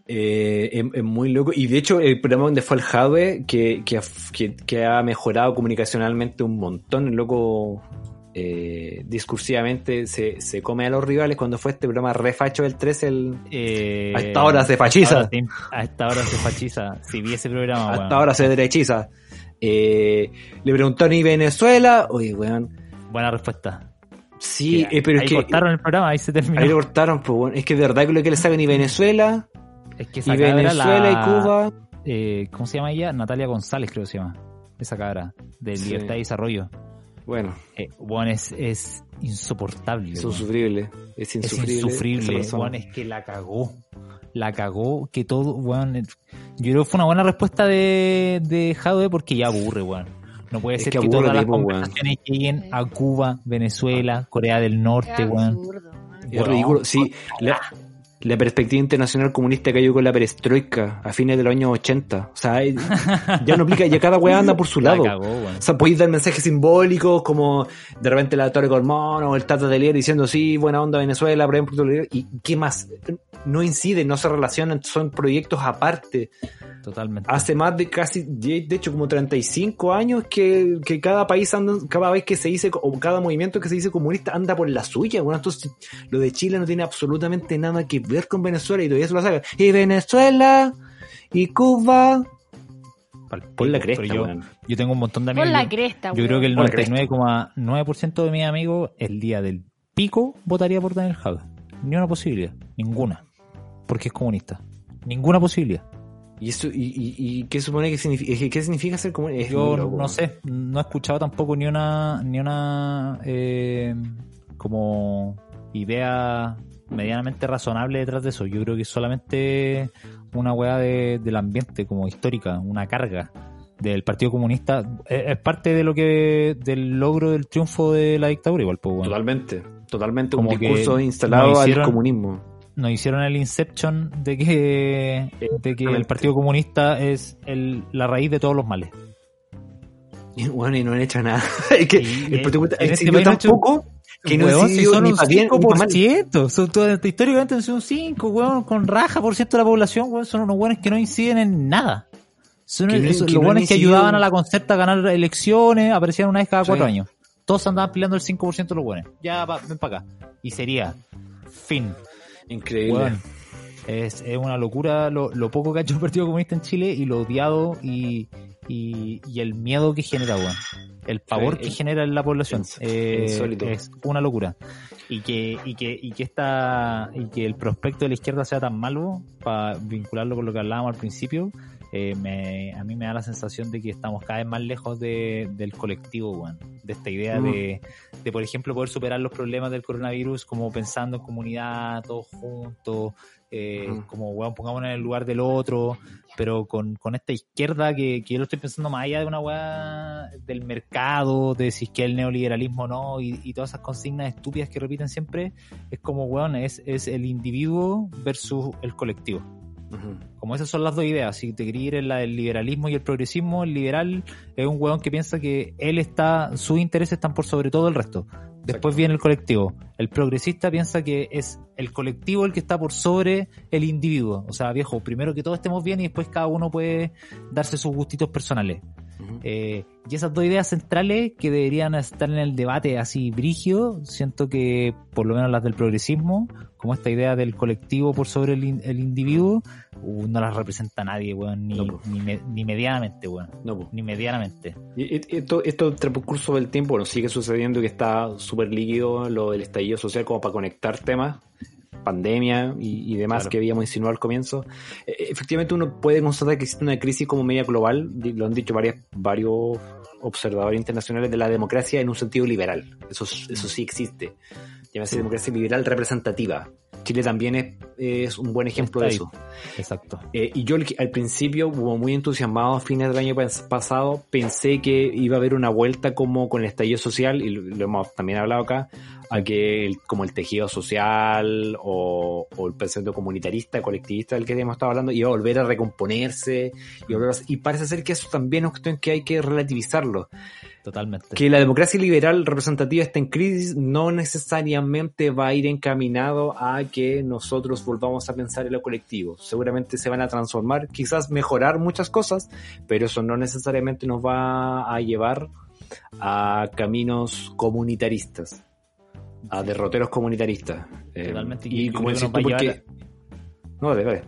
Eh, es, es muy loco. Y de hecho, el programa donde fue el Jadwe, que, que, ha- que, que ha mejorado comunicacionalmente un montón, el loco eh, discursivamente se, se come a los rivales cuando fue este programa refacho del 13, el, Eh, A esta hora se fachiza. A esta hora, se- a esta fachiza. Si vi ese programa, hasta weón. ahora se derechiza. Eh, le preguntaron ¿y Venezuela? Oye, weón. Buena respuesta. Sí, eh, pero ahí es que cortaron el programa, ahí se terminó. ahí lo cortaron, pues bueno, es que de verdad que lo que le sacan y Venezuela, Es que y Venezuela la- y Cuba. eh, ¿Cómo se llama ella? Natalia González, creo que se llama. Esa cabra. De Sí. Libertad y Desarrollo. Bueno, Eh, weón, es, es insoportable. es insufrible. Es Es insufrible. esa insufrible, weón, es que la cagó. La cagó, que todo, weón. Yo creo que fue una buena respuesta de, de Jadwe porque ya aburre, weón. No puede Es ser que que, todas las tipo, weón. conversaciones lleguen a Cuba, Venezuela, Corea del Norte, Qué weón. Es ridículo. Sí, la, la perspectiva internacional comunista cayó con la perestroika a fines de los años 80. O sea, ya no aplica, ya cada weá anda por su La lado. cagó, weón. O sea, podéis dar mensajes simbólicos como de repente la Torre Colmón o el Tata de Lier diciendo sí, buena onda Venezuela, por ejemplo, y qué más. No incide, no se relacionan, son proyectos aparte. Totalmente. Hace más de casi, de hecho, como 35 años que, que cada país anda, cada vez que se dice, o cada movimiento que se dice comunista anda por la suya. Bueno, entonces lo de Chile no tiene absolutamente nada que ver con Venezuela y todavía se lo saca. Y Venezuela, y Cuba. Pon la cresta, yo, yo tengo un montón de amigos. Pon la yo- cresta, Yo weón. creo que el Pon la cresta. 99,9% de mis amigos el día del pico votaría por Daniel Jadwe. Ni una posibilidad. Ninguna. Porque es comunista. Ninguna posibilidad. ¿Y eso, y, y, y qué supone que significa, qué significa ser comunista? Yo loco, no sé. No he escuchado tampoco ni una, ni una, eh, como idea medianamente razonable detrás de eso. Yo creo que es solamente una weá de- del ambiente, como histórica, una carga del Partido Comunista. Es, es parte de lo que, del logro del triunfo de la dictadura, igual, pues, bueno. Totalmente, totalmente Como un que discurso instalado al comunismo. Nos hicieron el inception de que, de que el. Partido Comunista es el, la raíz de todos los males. Y bueno, y no han hecho nada. es que Y, el Partido Comunista este han hecho- poco que no Weón, si son ni un para bien ni pa' mal. 5%. Son históricamente han sido un 5, weón, con raja por ciento de la población, weón. Son unos buenos que no inciden en nada. Son no- esos- los no buenos que ayudaban a la concerta a ganar elecciones, aparecían una vez cada Sí. cuatro años. Todos andaban peleando el 5% de los buenos. Ya, va, ven para acá. Y sería fin. Increíble. Es, es una locura lo, lo poco que ha hecho el Partido Comunista en Chile y lo odiado y, y, y el miedo que genera, weón. El pavor Sí, que es- genera en la población. es- Eh, es una locura. Y que, y que, y que esta, y que el prospecto de la izquierda sea tan malo, para vincularlo con lo que hablábamos al principio, eh, me, a mí me da la sensación de que estamos cada vez más lejos de, del colectivo. De esta idea Mm. de, de, por ejemplo, poder superar los problemas del coronavirus como pensando en comunidad, todos juntos, eh, Ujú. como, weón, pongámonos en el lugar del otro, pero con, con esta izquierda que, que yo lo estoy pensando más allá de una weá del mercado, de si es que el neoliberalismo no, y, y todas esas consignas estúpidas que repiten siempre, es como, weón, es, es el individuo versus el colectivo. Como esas son las dos ideas, si te querías ir en la del liberalismo y el progresismo, el liberal es un weón que piensa que él está, sus intereses están por sobre todo el resto. Después viene el colectivo. El progresista piensa que es el colectivo el que está por sobre el individuo. O sea, viejo, primero que todos estemos bien y después cada uno puede darse sus gustitos personales. Eh, y esas dos ideas centrales que deberían estar en el debate así brigio, siento que por lo menos las del progresismo, como esta idea del colectivo por sobre el, in- el individuo, uh, no las representa nadie, weón, ni, No, ni, me- ni medianamente, weón, No, ni medianamente. Y Esto, esto transcurso del tiempo, bueno, sigue sucediendo que está súper líquido lo del estallido social como para conectar temas, pandemia y, y demás Claro. que habíamos insinuado al comienzo. Eh, efectivamente uno puede constatar que existe una crisis como media global, lo han dicho varias, varios observadores internacionales de la democracia en un sentido liberal. Eso, es- eso sí existe. Llámese democracia liberal representativa. Chile también es, es un buen ejemplo de eso. Exacto. Eh, y yo al- principio, como muy entusiasmado a fines del año pas- pasado, pensé que iba a haber una vuelta como con el estallido social, y lo, lo hemos también hablado acá, a que el- como el tejido social o, o el pensamiento comunitarista, colectivista del que hemos estado hablando, iba a volver a recomponerse, y, volver a- y parece ser que eso también es cuestión que hay que relativizarlo. Totalmente. Que la democracia liberal representativa está en crisis no necesariamente va a ir encaminado a que nosotros volvamos a pensar en lo colectivo. Seguramente se van a transformar, quizás mejorar muchas cosas, pero eso no necesariamente nos va a llevar a caminos comunitaristas, a derroteros comunitaristas. Eh, Totalmente. Y Yo como decís tú, a porque... No, dale, dale.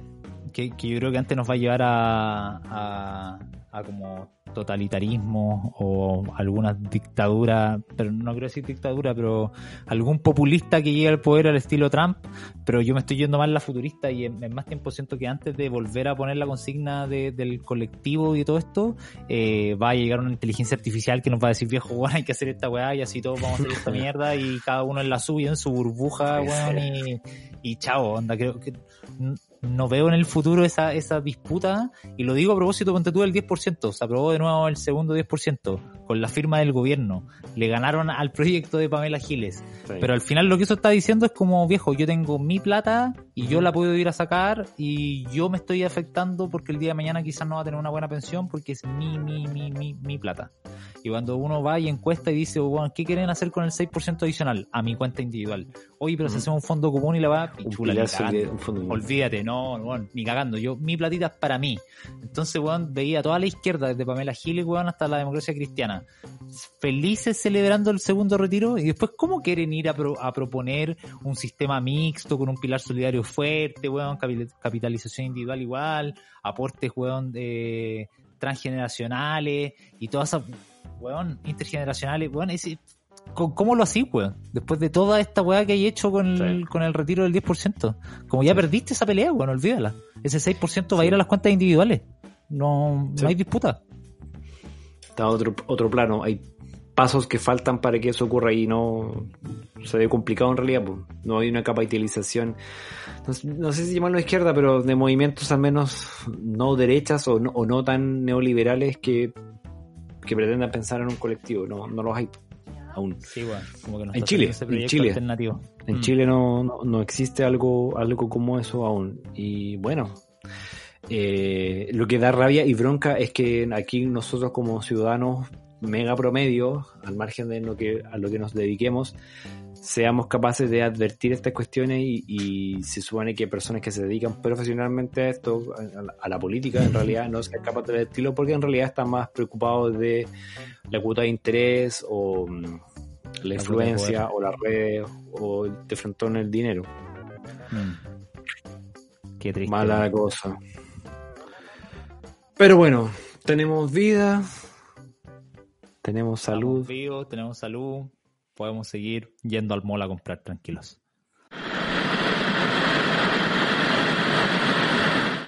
que, que yo creo que antes nos va a llevar a, a, a como totalitarismo o alguna dictadura, pero no quiero decir dictadura, pero algún populista que llegue al poder al estilo Trump, pero yo me estoy yendo más la futurista y en, en más tiempo siento que antes de volver a poner la consigna de- del colectivo y todo esto, eh, va a llegar una inteligencia artificial que nos va a decir, viejo, bueno, hay que hacer esta weá y así todos vamos a hacer esta mierda y cada uno en la suya, en su burbuja, weón, y, y chao, onda, creo que no veo en el futuro esa, esa disputa y lo digo a propósito, ponte tú el 10%, se aprobó de nuevo el segundo 10% con la firma del gobierno, le ganaron al proyecto de Pamela Giles, Sí. pero al final lo que eso está diciendo es como, viejo, yo tengo mi plata y yo la puedo ir a sacar y yo me estoy afectando porque el día de mañana quizás no va a tener una buena pensión porque es mi, mi, mi, mi, mi plata. Y cuando uno va y encuesta y dice, bueno, ¿qué quieren hacer con el 6% adicional? A mi cuenta individual. Oye, pero si Mm. hacemos un fondo común y la va, un pilar solidario, un fondo- Olvídate, no, weón, ni cagando. Yo, mi platita es para mí. Entonces, weón, veía a toda la izquierda, desde Pamela Giles, weón, hasta la democracia cristiana, felices celebrando el segundo retiro y después, ¿cómo quieren ir a, pro- a proponer un sistema mixto con un pilar solidario fuerte, weón, capi- capitalización individual igual, aportes, weón, de transgeneracionales y todas esas, weón, intergeneracionales, weón, ese, ¿Cómo lo así, weón? Después de toda esta weá que hay hecho con el, con el retiro del 10%. Como ya perdiste esa pelea, weón, olvídala. Ese 6% va a ir a las cuentas individuales. No, no hay disputa. está otro, otro plano. Hay pasos que faltan para que eso ocurra y no se ve complicado en realidad. pues. No hay una capitalización, no, sé- no sé si llamarlo izquierda, pero de movimientos al menos no derechas o no, o no tan neoliberales que, que pretendan pensar en un colectivo. No, no los hay aún. Sí, weón. Como que no En Chile, en Chile. alternativo. En Mm. Chile no, no, no existe algo, algo como eso aún. Y bueno, eh, lo que da rabia y bronca es que aquí nosotros como ciudadanos mega promedio, al margen de lo que, a lo que nos dediquemos, seamos capaces de advertir estas cuestiones y, y se supone que personas que se dedican profesionalmente a esto, a, la- a la política, en realidad no sean capaces de advertirlo porque en realidad están más preocupados de la cuota de interés o mm, la influencia o la red o de frente en el dinero. Mm. Qué triste. Mala cosa. Pero bueno, tenemos vida, tenemos salud. Vivos, tenemos salud podemos seguir yendo al mall a comprar tranquilos.